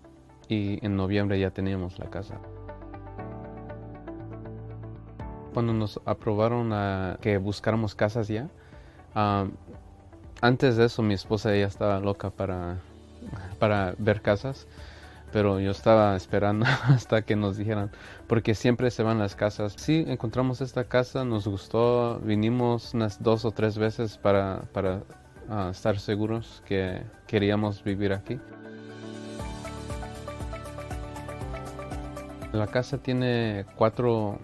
y en noviembre ya teníamos la casa. Cuando nos aprobaron que buscáramos casas ya, antes de eso mi esposa ya estaba loca para, para ver casas, pero yo estaba esperando hasta que nos dijeran, porque siempre se van las casas. Sí, encontramos esta casa, nos gustó, vinimos unas dos o tres veces para, para ah, estar seguros que queríamos vivir aquí. La casa tiene cuatro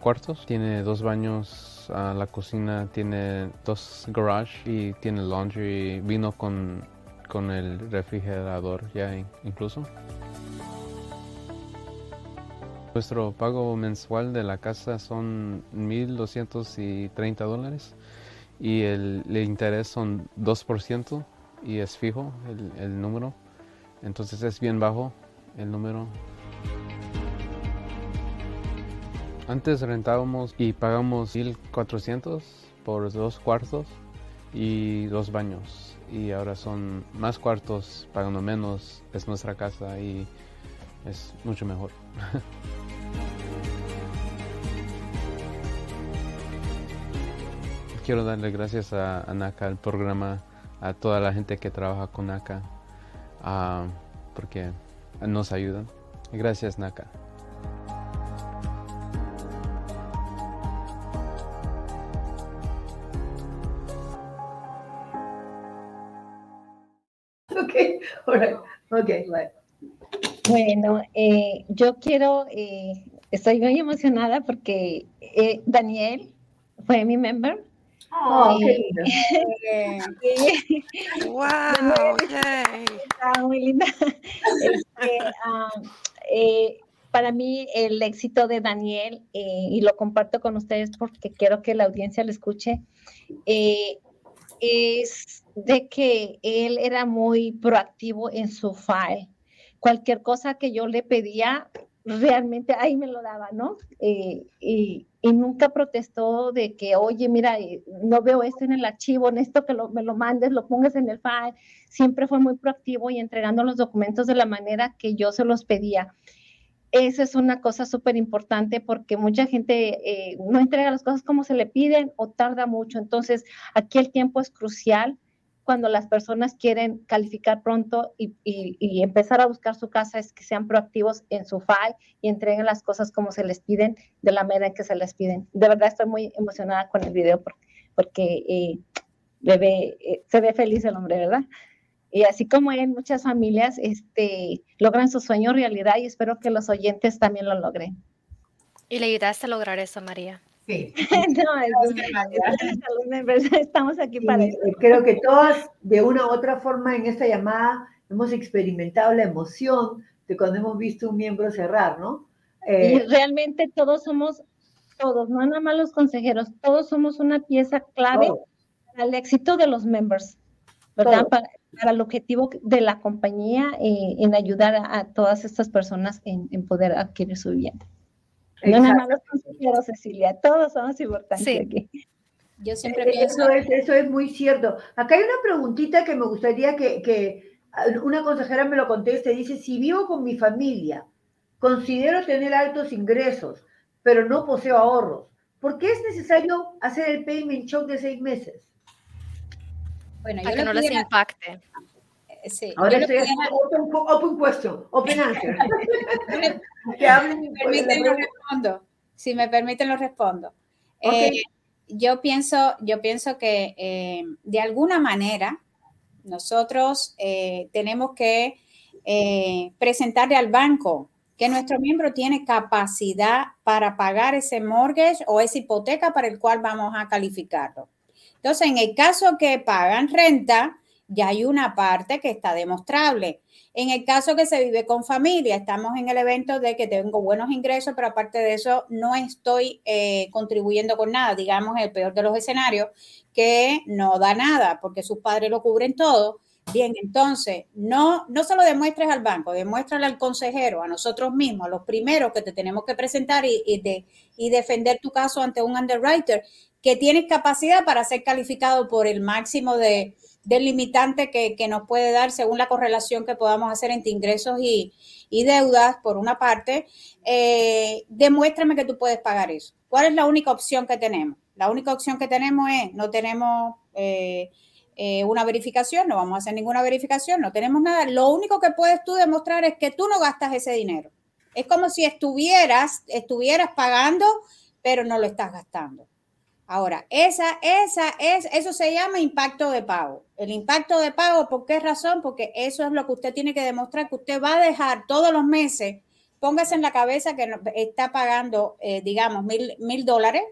cuartos, tiene dos baños, ah, la cocina tiene dos garage y tiene laundry, vino con, con el refrigerador ya incluso. Nuestro pago mensual de la casa son 1.230 dólares y el, interés son 2% y es fijo el, el número. Entonces es bien bajo el número. Antes rentábamos y pagamos 1400 por dos cuartos y dos baños. Y ahora son más cuartos, pagando menos. Es nuestra casa y es mucho mejor. Quiero darle gracias a, NACA, al programa, a toda la gente que trabaja con NACA, porque nos ayudan. Gracias, NACA. Bueno, eh, yo quiero, eh, estoy muy emocionada porque eh, Daniel fue mi member. Oh, qué lindo. wow, Está muy linda. Este, ah, para mí el éxito de Daniel, y lo comparto con ustedes porque quiero que la audiencia lo escuche, es de que él era muy proactivo en su file. Cualquier cosa que yo le pedía, realmente ahí me lo daba, ¿no? Eh, y, nunca protestó de que, oye, mira, eh, no veo esto en el archivo, en esto que me lo mandes, lo pongas en el file. Siempre fue muy proactivo y entregando los documentos de la manera que yo se los pedía. Esa es una cosa súper importante porque mucha gente eh, no entrega las cosas como se le piden o tarda mucho. Entonces, aquí el tiempo es crucial cuando las personas quieren calificar pronto y, empezar a buscar su casa es que sean proactivos en su file y entreguen las cosas como se les piden, de la manera en que se les piden. De verdad estoy muy emocionada con el video porque, eh, eh, se ve feliz el hombre, ¿verdad? Y así como en muchas familias este, logran su sueño realidad y espero que los oyentes también lo logren. Y le ayudaste a lograr eso, María. Sí. estamos aquí para eso. Creo que todas, de una u otra forma, en esta llamada hemos experimentado la emoción de cuando hemos visto un miembro cerrar, ¿no? y eh, realmente todos somos, todos, no nada más los consejeros, todos somos una pieza clave al éxito de los members, ¿verdad? Para, el objetivo de la compañía eh, en ayudar a, todas estas personas en, en poder adquirir su vivienda. No nada más los consejeros, Cecilia, todos somos importantes aquí. Yo siempre eh, pienso... Eso es, eso es muy cierto. Acá hay una preguntita que me gustaría que, que una consejera me lo conteste. Dice, si vivo con mi familia, considero tener altos ingresos, pero no poseo ahorros. ¿Por qué es necesario hacer el payment shock de seis meses? Bueno, Para que no les impacte. Sí, Ahora estoy haciendo open, open, question, open answer. Si me permiten, lo respondo. Eh, yo, pienso, yo pienso que eh, de alguna manera nosotros eh, tenemos que presentarle al banco que nuestro miembro tiene capacidad para pagar ese mortgage o esa hipoteca para el cual vamos a calificarlo. Entonces, en el caso que pagan renta, ya hay una parte que está demostrable. En el caso que se vive con familia, estamos en el evento de que tengo buenos ingresos, pero aparte de eso no estoy eh, contribuyendo con nada, digamos, el peor de los escenarios, que no da nada porque sus padres lo cubren todo. Bien, entonces, no, no se lo demuestres al banco, demuéstrale al consejero, a nosotros mismos, a los primeros que te tenemos que presentar y, y, de, y defender tu caso ante un underwriter, que tienes capacidad para ser calificado por el máximo de, del limitante que, nos puede dar según la correlación que podamos hacer entre ingresos y, deudas, por una parte, eh, demuéstrame que tú puedes pagar eso. ¿Cuál es la única opción que tenemos? La única opción que tenemos es, no tenemos, eh, eh, una verificación, no vamos a hacer ninguna verificación, no tenemos nada. Lo único que puedes tú demostrar es que tú no gastas ese dinero. Es como si estuvieras, estuvieras pagando, pero no lo estás gastando. Ahora, esa, esa es, eso se llama impacto de pago. El impacto de pago, ¿por qué razón? Porque eso es lo que usted tiene que demostrar, que usted va a dejar todos los meses, póngase en la cabeza que está pagando, eh, digamos, mil, mil dólares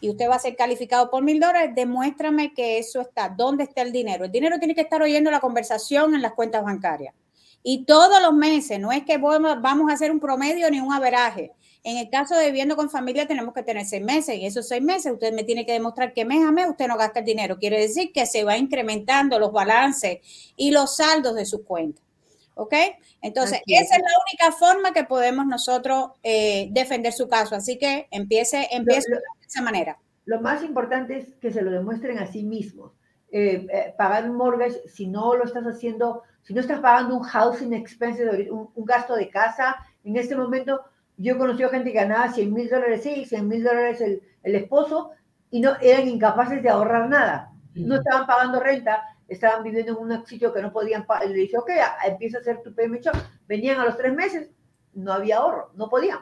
y usted va a ser calificado por mil dólares, demuéstrame que eso está. ¿Dónde está el dinero? El dinero tiene que estar oyendo la conversación en las cuentas bancarias. Y todos los meses, no es que vamos a hacer un promedio ni un averaje. En el caso de viviendo con familia tenemos que tener seis meses y esos seis meses usted me tiene que demostrar que mes a mes usted no gasta el dinero. Quiere decir que se va incrementando los balances y los saldos de sus cuentas. ¿Ok? Entonces, esa es la única forma que podemos nosotros eh, defender su caso. Así que empiece, empiece de esa manera. Lo más importante es que se lo demuestren a sí mismos. Eh, eh, pagar un mortgage, si no lo estás haciendo si no estás pagando un housing expense, un, un gasto de casa, en este momento yo he conocido gente que ganaba 100 mil dólares sí, 100 mil dólares el, el, esposo y no eran incapaces de ahorrar nada. No estaban pagando renta, estaban viviendo en un sitio que no podían pagar. Le dije, ok, empieza a hacer tu payment Venían a los tres meses, no había ahorro, no podían.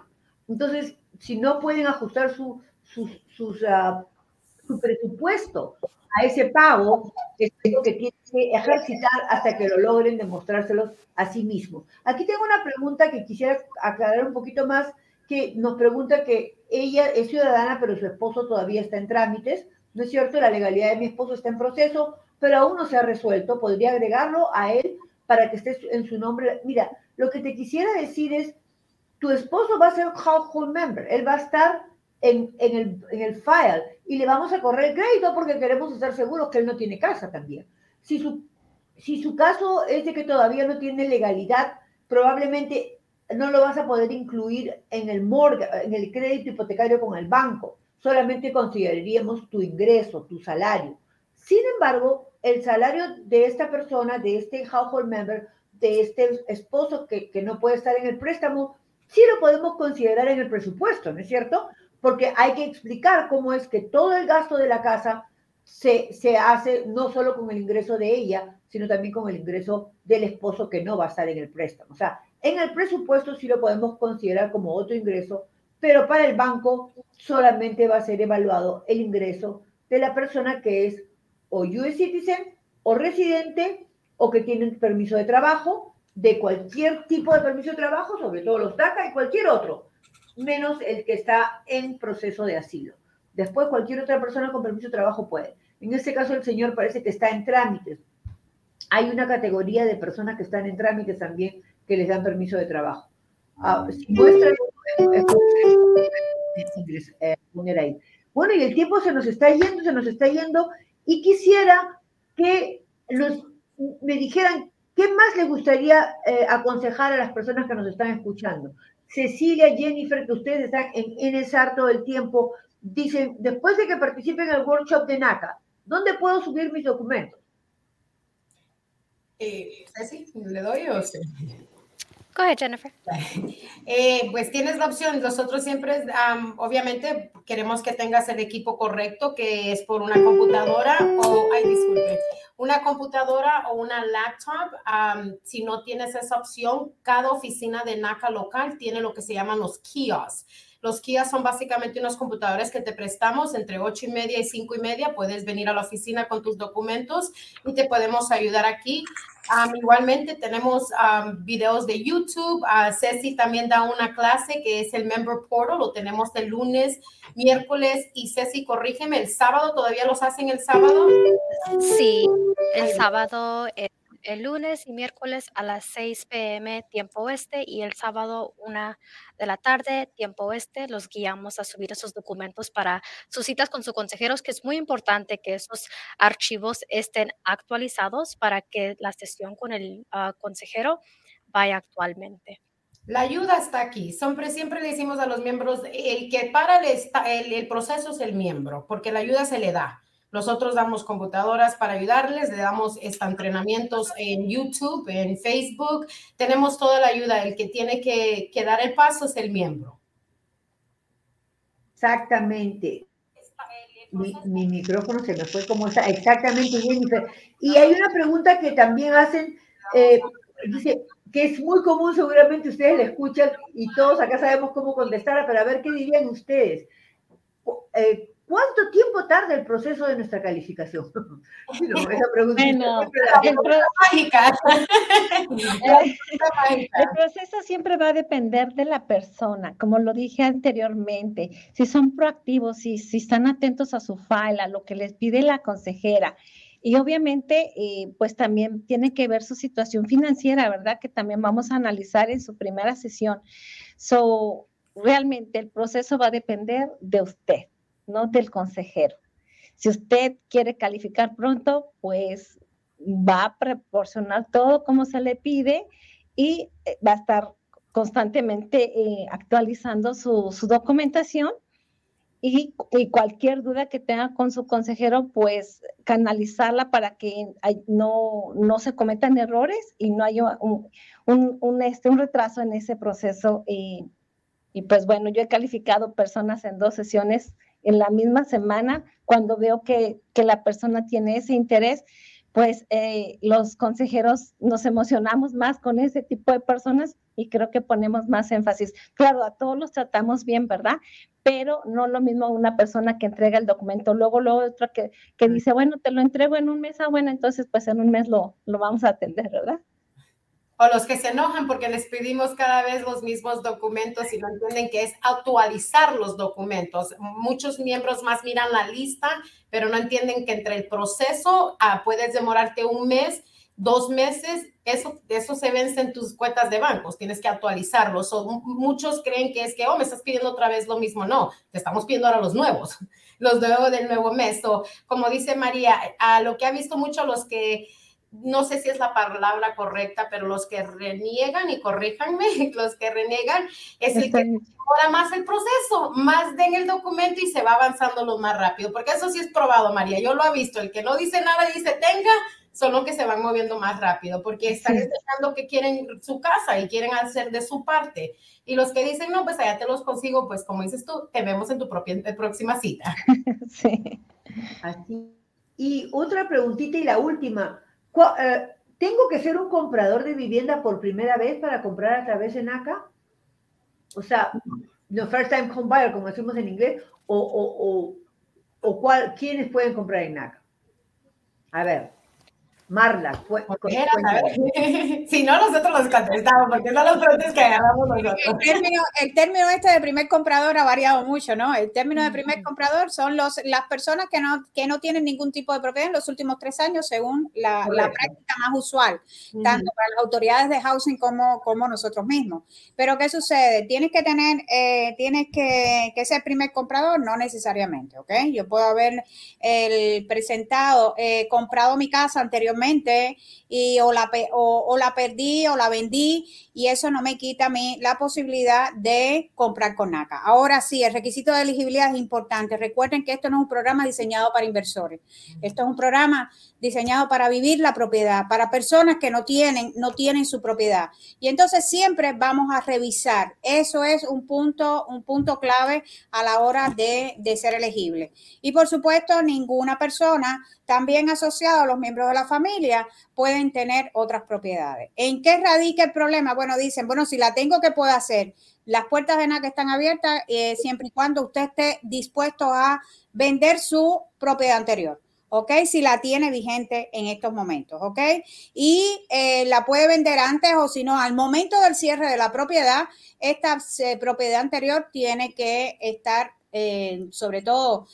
Entonces, si no pueden ajustar su, su, sus, uh, su presupuesto a ese pago, que que tienen que ejercitar hasta que lo logren demostrárselos a sí mismos. Aquí tengo una pregunta que quisiera aclarar un poquito más, que nos pregunta que ella es ciudadana, pero su esposo todavía está en trámites. No es cierto, la legalidad de mi esposo está en proceso, pero aún no se ha resuelto. Podría agregarlo a él para que esté en su nombre. Mira, lo que te quisiera decir es, tu esposo va a ser household member, él va a estar en, el, en el file y le vamos a correr el crédito porque queremos estar seguros que él no tiene casa también. Si su, si su caso es de que todavía no tiene legalidad, probablemente no lo vas a poder incluir en el mortgage, en el crédito hipotecario con el banco. Solamente consideraríamos tu ingreso, tu salario. Sin embargo, el salario de esta persona, de este household member, de este esposo que, que no puede estar en el préstamo, sí lo podemos considerar en el presupuesto, ¿no es cierto? Porque hay que explicar cómo es que todo el gasto de la casa se, se, hace no solo con el ingreso de ella, sino también con el ingreso del esposo que no va a estar en el préstamo. O sea, en el presupuesto sí lo podemos considerar como otro ingreso, pero para el banco solamente va a ser evaluado el ingreso de la persona que es o US citizen o residente o que tiene un permiso de trabajo, de cualquier tipo de permiso de trabajo, sobre todo los DACA y cualquier otro menos el que está en proceso de asilo. Después cualquier otra persona con permiso de trabajo puede. En este caso el señor parece que está en trámites. Hay una categoría de personas que están en trámites también que les dan permiso de trabajo. Ah, si muestra eh, poner ahí. Bueno, y el tiempo se nos está yendo, se nos está yendo, y quisiera que los, me dijeran qué más le gustaría eh, aconsejar a las personas que nos están escuchando. Cecilia, Jennifer, que ustedes están en NSAR todo el tiempo, dicen, después de que participen en el workshop de NACA, ¿dónde puedo subir mis documentos? Eh, Ceci, ¿le doy o sí? Coge, Jennifer. Eh, pues tienes la opción. Nosotros siempre, obviamente, queremos que tengas el equipo correcto, que es por una computadora o, ay, disculpe, una computadora o una laptop. si no tienes esa opción, cada oficina de NACA local tiene lo que se llaman los kiosks. Los kiosks son básicamente unos computadores que te prestamos entre ocho y media y cinco y media. Puedes venir a la oficina con tus documentos y te podemos ayudar aquí. Igualmente tenemos videos de YouTube. Uh, Ceci también da una clase que es el Member Portal. Lo tenemos de lunes, miércoles y Ceci, corrígeme, el sábado, ¿todavía los hacen el sábado? Sí, el sábado. Eh, el lunes y miércoles a las 6 pm tiempo oeste y el sábado una de la tarde tiempo oeste los guiamos a subir esos documentos para sus citas con sus consejeros, que es muy importante que esos archivos estén actualizados para que la sesión con el ah, consejero vaya actualmente. La ayuda está aquí. Siempre, siempre le decimos a los miembros, el que para el, el proceso es el miembro, porque la ayuda se le da. Nosotros damos computadoras para ayudarles, le damos entrenamientos en YouTube, en Facebook, tenemos toda la ayuda. El que tiene que, dar el paso es el miembro. Exactamente. mi, micrófono se me fue como está, exactamente, Jennifer. Y hay una pregunta que también hacen, eh, dice, que es muy común, seguramente ustedes la escuchan y todos acá sabemos cómo contestar, pero a ver qué dirían ustedes. Eh, ¿Cuánto tiempo tarda el proceso de nuestra calificación? no, esa pregunta bueno, el, el proceso siempre va a depender de la persona, como lo dije anteriormente. Si son proactivos, si, si están atentos a su file, a lo que les pide la consejera, y obviamente, eh, pues también tiene que ver su situación financiera, ¿verdad? Que también vamos a analizar en su primera sesión. So, realmente el proceso va a depender de usted, no del consejero. Si usted quiere calificar pronto, pues va a proporcionar todo como se le pide y eh, va a estar constantemente eh, actualizando su, su documentación y, cualquier duda que tenga con su consejero, pues canalizarla para que no, no se cometan errores y no haya un, un, este, un retraso en ese proceso. Y, pues bueno, yo he calificado personas en dos sesiones en la misma semana cuando veo que, que la persona tiene ese interés pues eh, los consejeros nos emocionamos más con ese tipo de personas y creo que ponemos más énfasis. Claro, a todos los tratamos bien, ¿verdad? Pero no lo mismo una persona que entrega el documento, luego, luego otra que, que dice, bueno, te lo entrego en un mes, ah, bueno, entonces pues en un mes lo, lo vamos a atender, ¿verdad? O los que se enojan porque les pedimos cada vez los mismos documentos y no entienden que es actualizar los documentos. Muchos miembros más miran la lista, pero no entienden que entre el proceso ah, puedes demorarte un mes, dos meses, eso, eso se vence en tus cuentas de bancos, tienes que actualizarlos. O muchos creen que es que, oh, me estás pidiendo otra vez lo mismo. No, te estamos pidiendo ahora los nuevos, los nuevos del nuevo mes. O como dice María, a lo que ha visto mucho los que no sé si es la palabra correcta, pero los que reniegan, y corríjanme, los que reniegan, es el que ahora más el proceso, más den el documento y se va avanzando lo más rápido, porque eso sí es probado, María, yo lo he visto, el que no dice nada y dice tenga, son los que se van moviendo más rápido, porque están sí. que quieren su casa y quieren hacer de su parte. Y los que dicen, no, pues allá te los consigo, pues como dices tú, te vemos en tu propia próxima cita. Sí. Así. Y otra preguntita y la última. Eh, ¿Tengo que ser un comprador de vivienda por primera vez para comprar a través de NACA? O sea, no first time home buyer, como decimos en inglés, o, o, o, cuál, ¿quiénes pueden comprar en NACA? A ver. Marla, fue, si no, nosotros los contestamos, porque son los preguntas que agarramos nosotros. El término, el término este de primer comprador ha variado mucho, ¿no? El término de primer comprador son los, las personas que no, que no tienen ningún tipo de propiedad en los últimos tres años, según la, la práctica más usual, tanto para las autoridades de housing como, como nosotros mismos. Pero, ¿qué sucede? Tienes que tener, eh, tienes que, que, ser primer comprador, no necesariamente, ¿ok? Yo puedo haber el presentado, eh, comprado mi casa anteriormente y o la, o, la perdí o la vendí y eso no me quita a mí la posibilidad de comprar con NACA. Ahora sí, el requisito de elegibilidad es importante. Recuerden que esto no es un programa diseñado para inversores. Esto es un programa diseñado para vivir la propiedad, para personas que no tienen, no tienen su propiedad. Y entonces siempre vamos a revisar. Eso es un punto, un punto clave a la hora de, de ser elegible. Y por supuesto, ninguna persona también asociada a los miembros de la familia pueden tener otras propiedades. ¿En qué radica el problema? Bueno, dicen, bueno, si la tengo, ¿qué puedo hacer? Las puertas de NAC están abiertas eh, siempre y cuando usted esté dispuesto a vender su propiedad anterior. ¿ok? Si la tiene vigente en estos momentos, ¿ok? Y eh, la puede vender antes o si no, al momento del cierre de la propiedad, esta eh, propiedad anterior tiene que estar, eh, sobre todo,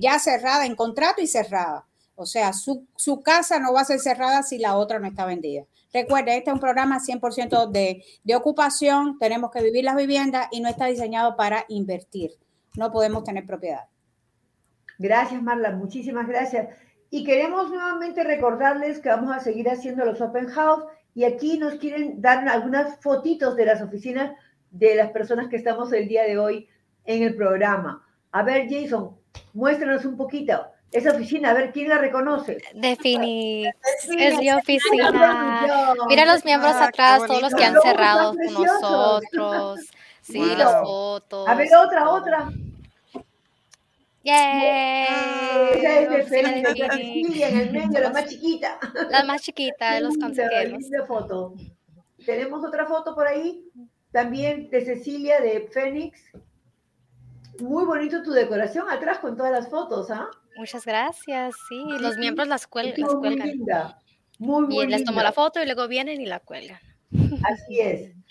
ya cerrada en contrato y cerrada. O sea, su, su, casa no va a ser cerrada si la otra no está vendida. Recuerde, este es un programa 100% de, de ocupación, tenemos que vivir las viviendas y no está diseñado para invertir. No podemos tener propiedad. Gracias, Marla, muchísimas gracias. Y queremos nuevamente recordarles que vamos a seguir haciendo los open house y aquí nos quieren dar algunas fotitos de las oficinas de las personas que estamos el día de hoy en el programa. A ver, Jason, muéstranos un poquito. Esa oficina, a ver quién la reconoce. Defini, es mi oficina. Mira los miembros ah, atrás, todos los que han cerrado con nosotros. Sí, las fotos. A ver, otra, otra. ¡Yay! Esa es de en el medio, la más chiquita. La más chiquita de los consejeros. foto. Tenemos otra foto por ahí, también de Cecilia de Fénix. Muy bonito tu decoración atrás con todas las fotos, ¿ah? Muchas gracias, sí. Los miembros las, cuelgan. Muy linda. Muy, muy y les tomo la foto y luego vienen y la cuelgan. Así es.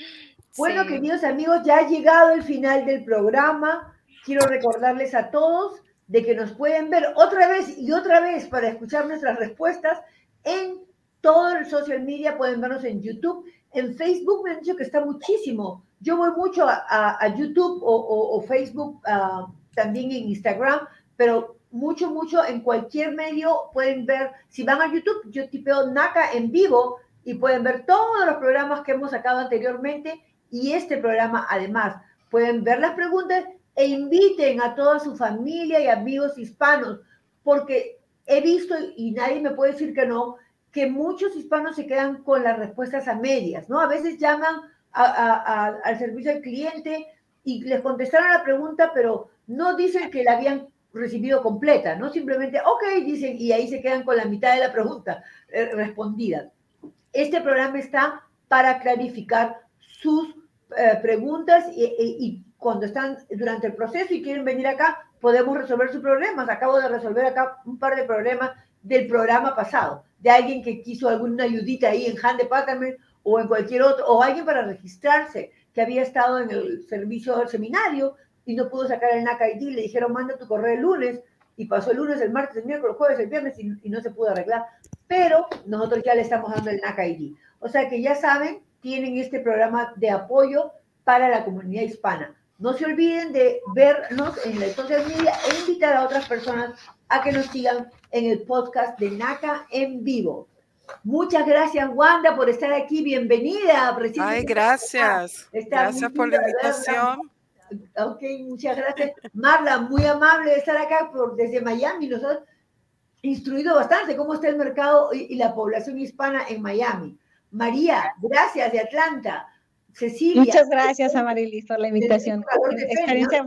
Bueno, queridos amigos, ya ha llegado el final del programa. Quiero recordarles a todos de que nos pueden ver otra vez y otra vez para escuchar nuestras respuestas en todo el social media. Pueden vernos en YouTube. En Facebook me han dicho que está muchísimo. Yo voy mucho a, YouTube o, Facebook, ah, también en Instagram, pero mucho, mucho en cualquier medio pueden ver, si van a YouTube, yo tipeo NACA en vivo y pueden ver todos los programas que hemos sacado anteriormente y este programa además. Pueden ver las preguntas e inviten a toda su familia y amigos hispanos, porque he visto, y nadie me puede decir que no, que muchos hispanos se quedan con las respuestas a medias, ¿no? A veces llaman al servicio al cliente y les contestaron la pregunta, pero no dicen que la habían recibido completa, no simplemente, ok, dicen, y ahí se quedan con la mitad de la pregunta eh, respondida. Este programa está para clarificar sus eh, preguntas y, cuando están durante el proceso y quieren venir acá, podemos resolver sus problemas. Acabo de resolver acá un par de problemas del programa pasado, de alguien que quiso alguna ayudita ahí en Hand Department o en cualquier otro, o alguien para registrarse que había estado en el servicio del seminario y no pudo sacar el NACA ID, le dijeron manda tu correo el lunes y pasó el lunes, el martes, el miércoles, el jueves, el viernes y, no se pudo arreglar. Pero nosotros ya le estamos dando el NACA ID. O sea que ya saben, tienen este programa de apoyo para la comunidad hispana. No se olviden de vernos en las social media e invitar a otras personas a que nos sigan en el podcast de NACA en vivo. Muchas gracias, Wanda, por estar aquí. Bienvenida. Ay, gracias. gracias por la invitación. Ok, muchas gracias. Marla, muy amable de estar acá por, desde Miami. Nos ha instruido bastante cómo está el mercado y, la población hispana en Miami. María, gracias de Atlanta. Cecilia. Muchas gracias a Marilis por la invitación. Experiencia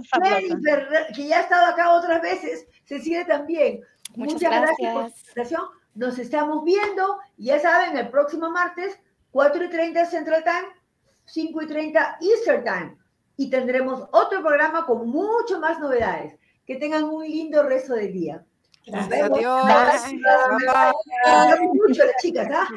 que ya ha estado acá otras veces. Cecilia también. Muchas, gracias. gracias por la invitación. Nos estamos viendo. Ya saben, el próximo martes, 4 y 30 Central Time, 5 y 30 Eastern Time y tendremos otro programa con mucho más novedades. Que tengan un lindo resto del día. Adiós. Gracias. Mucho las chicas, ¿ah?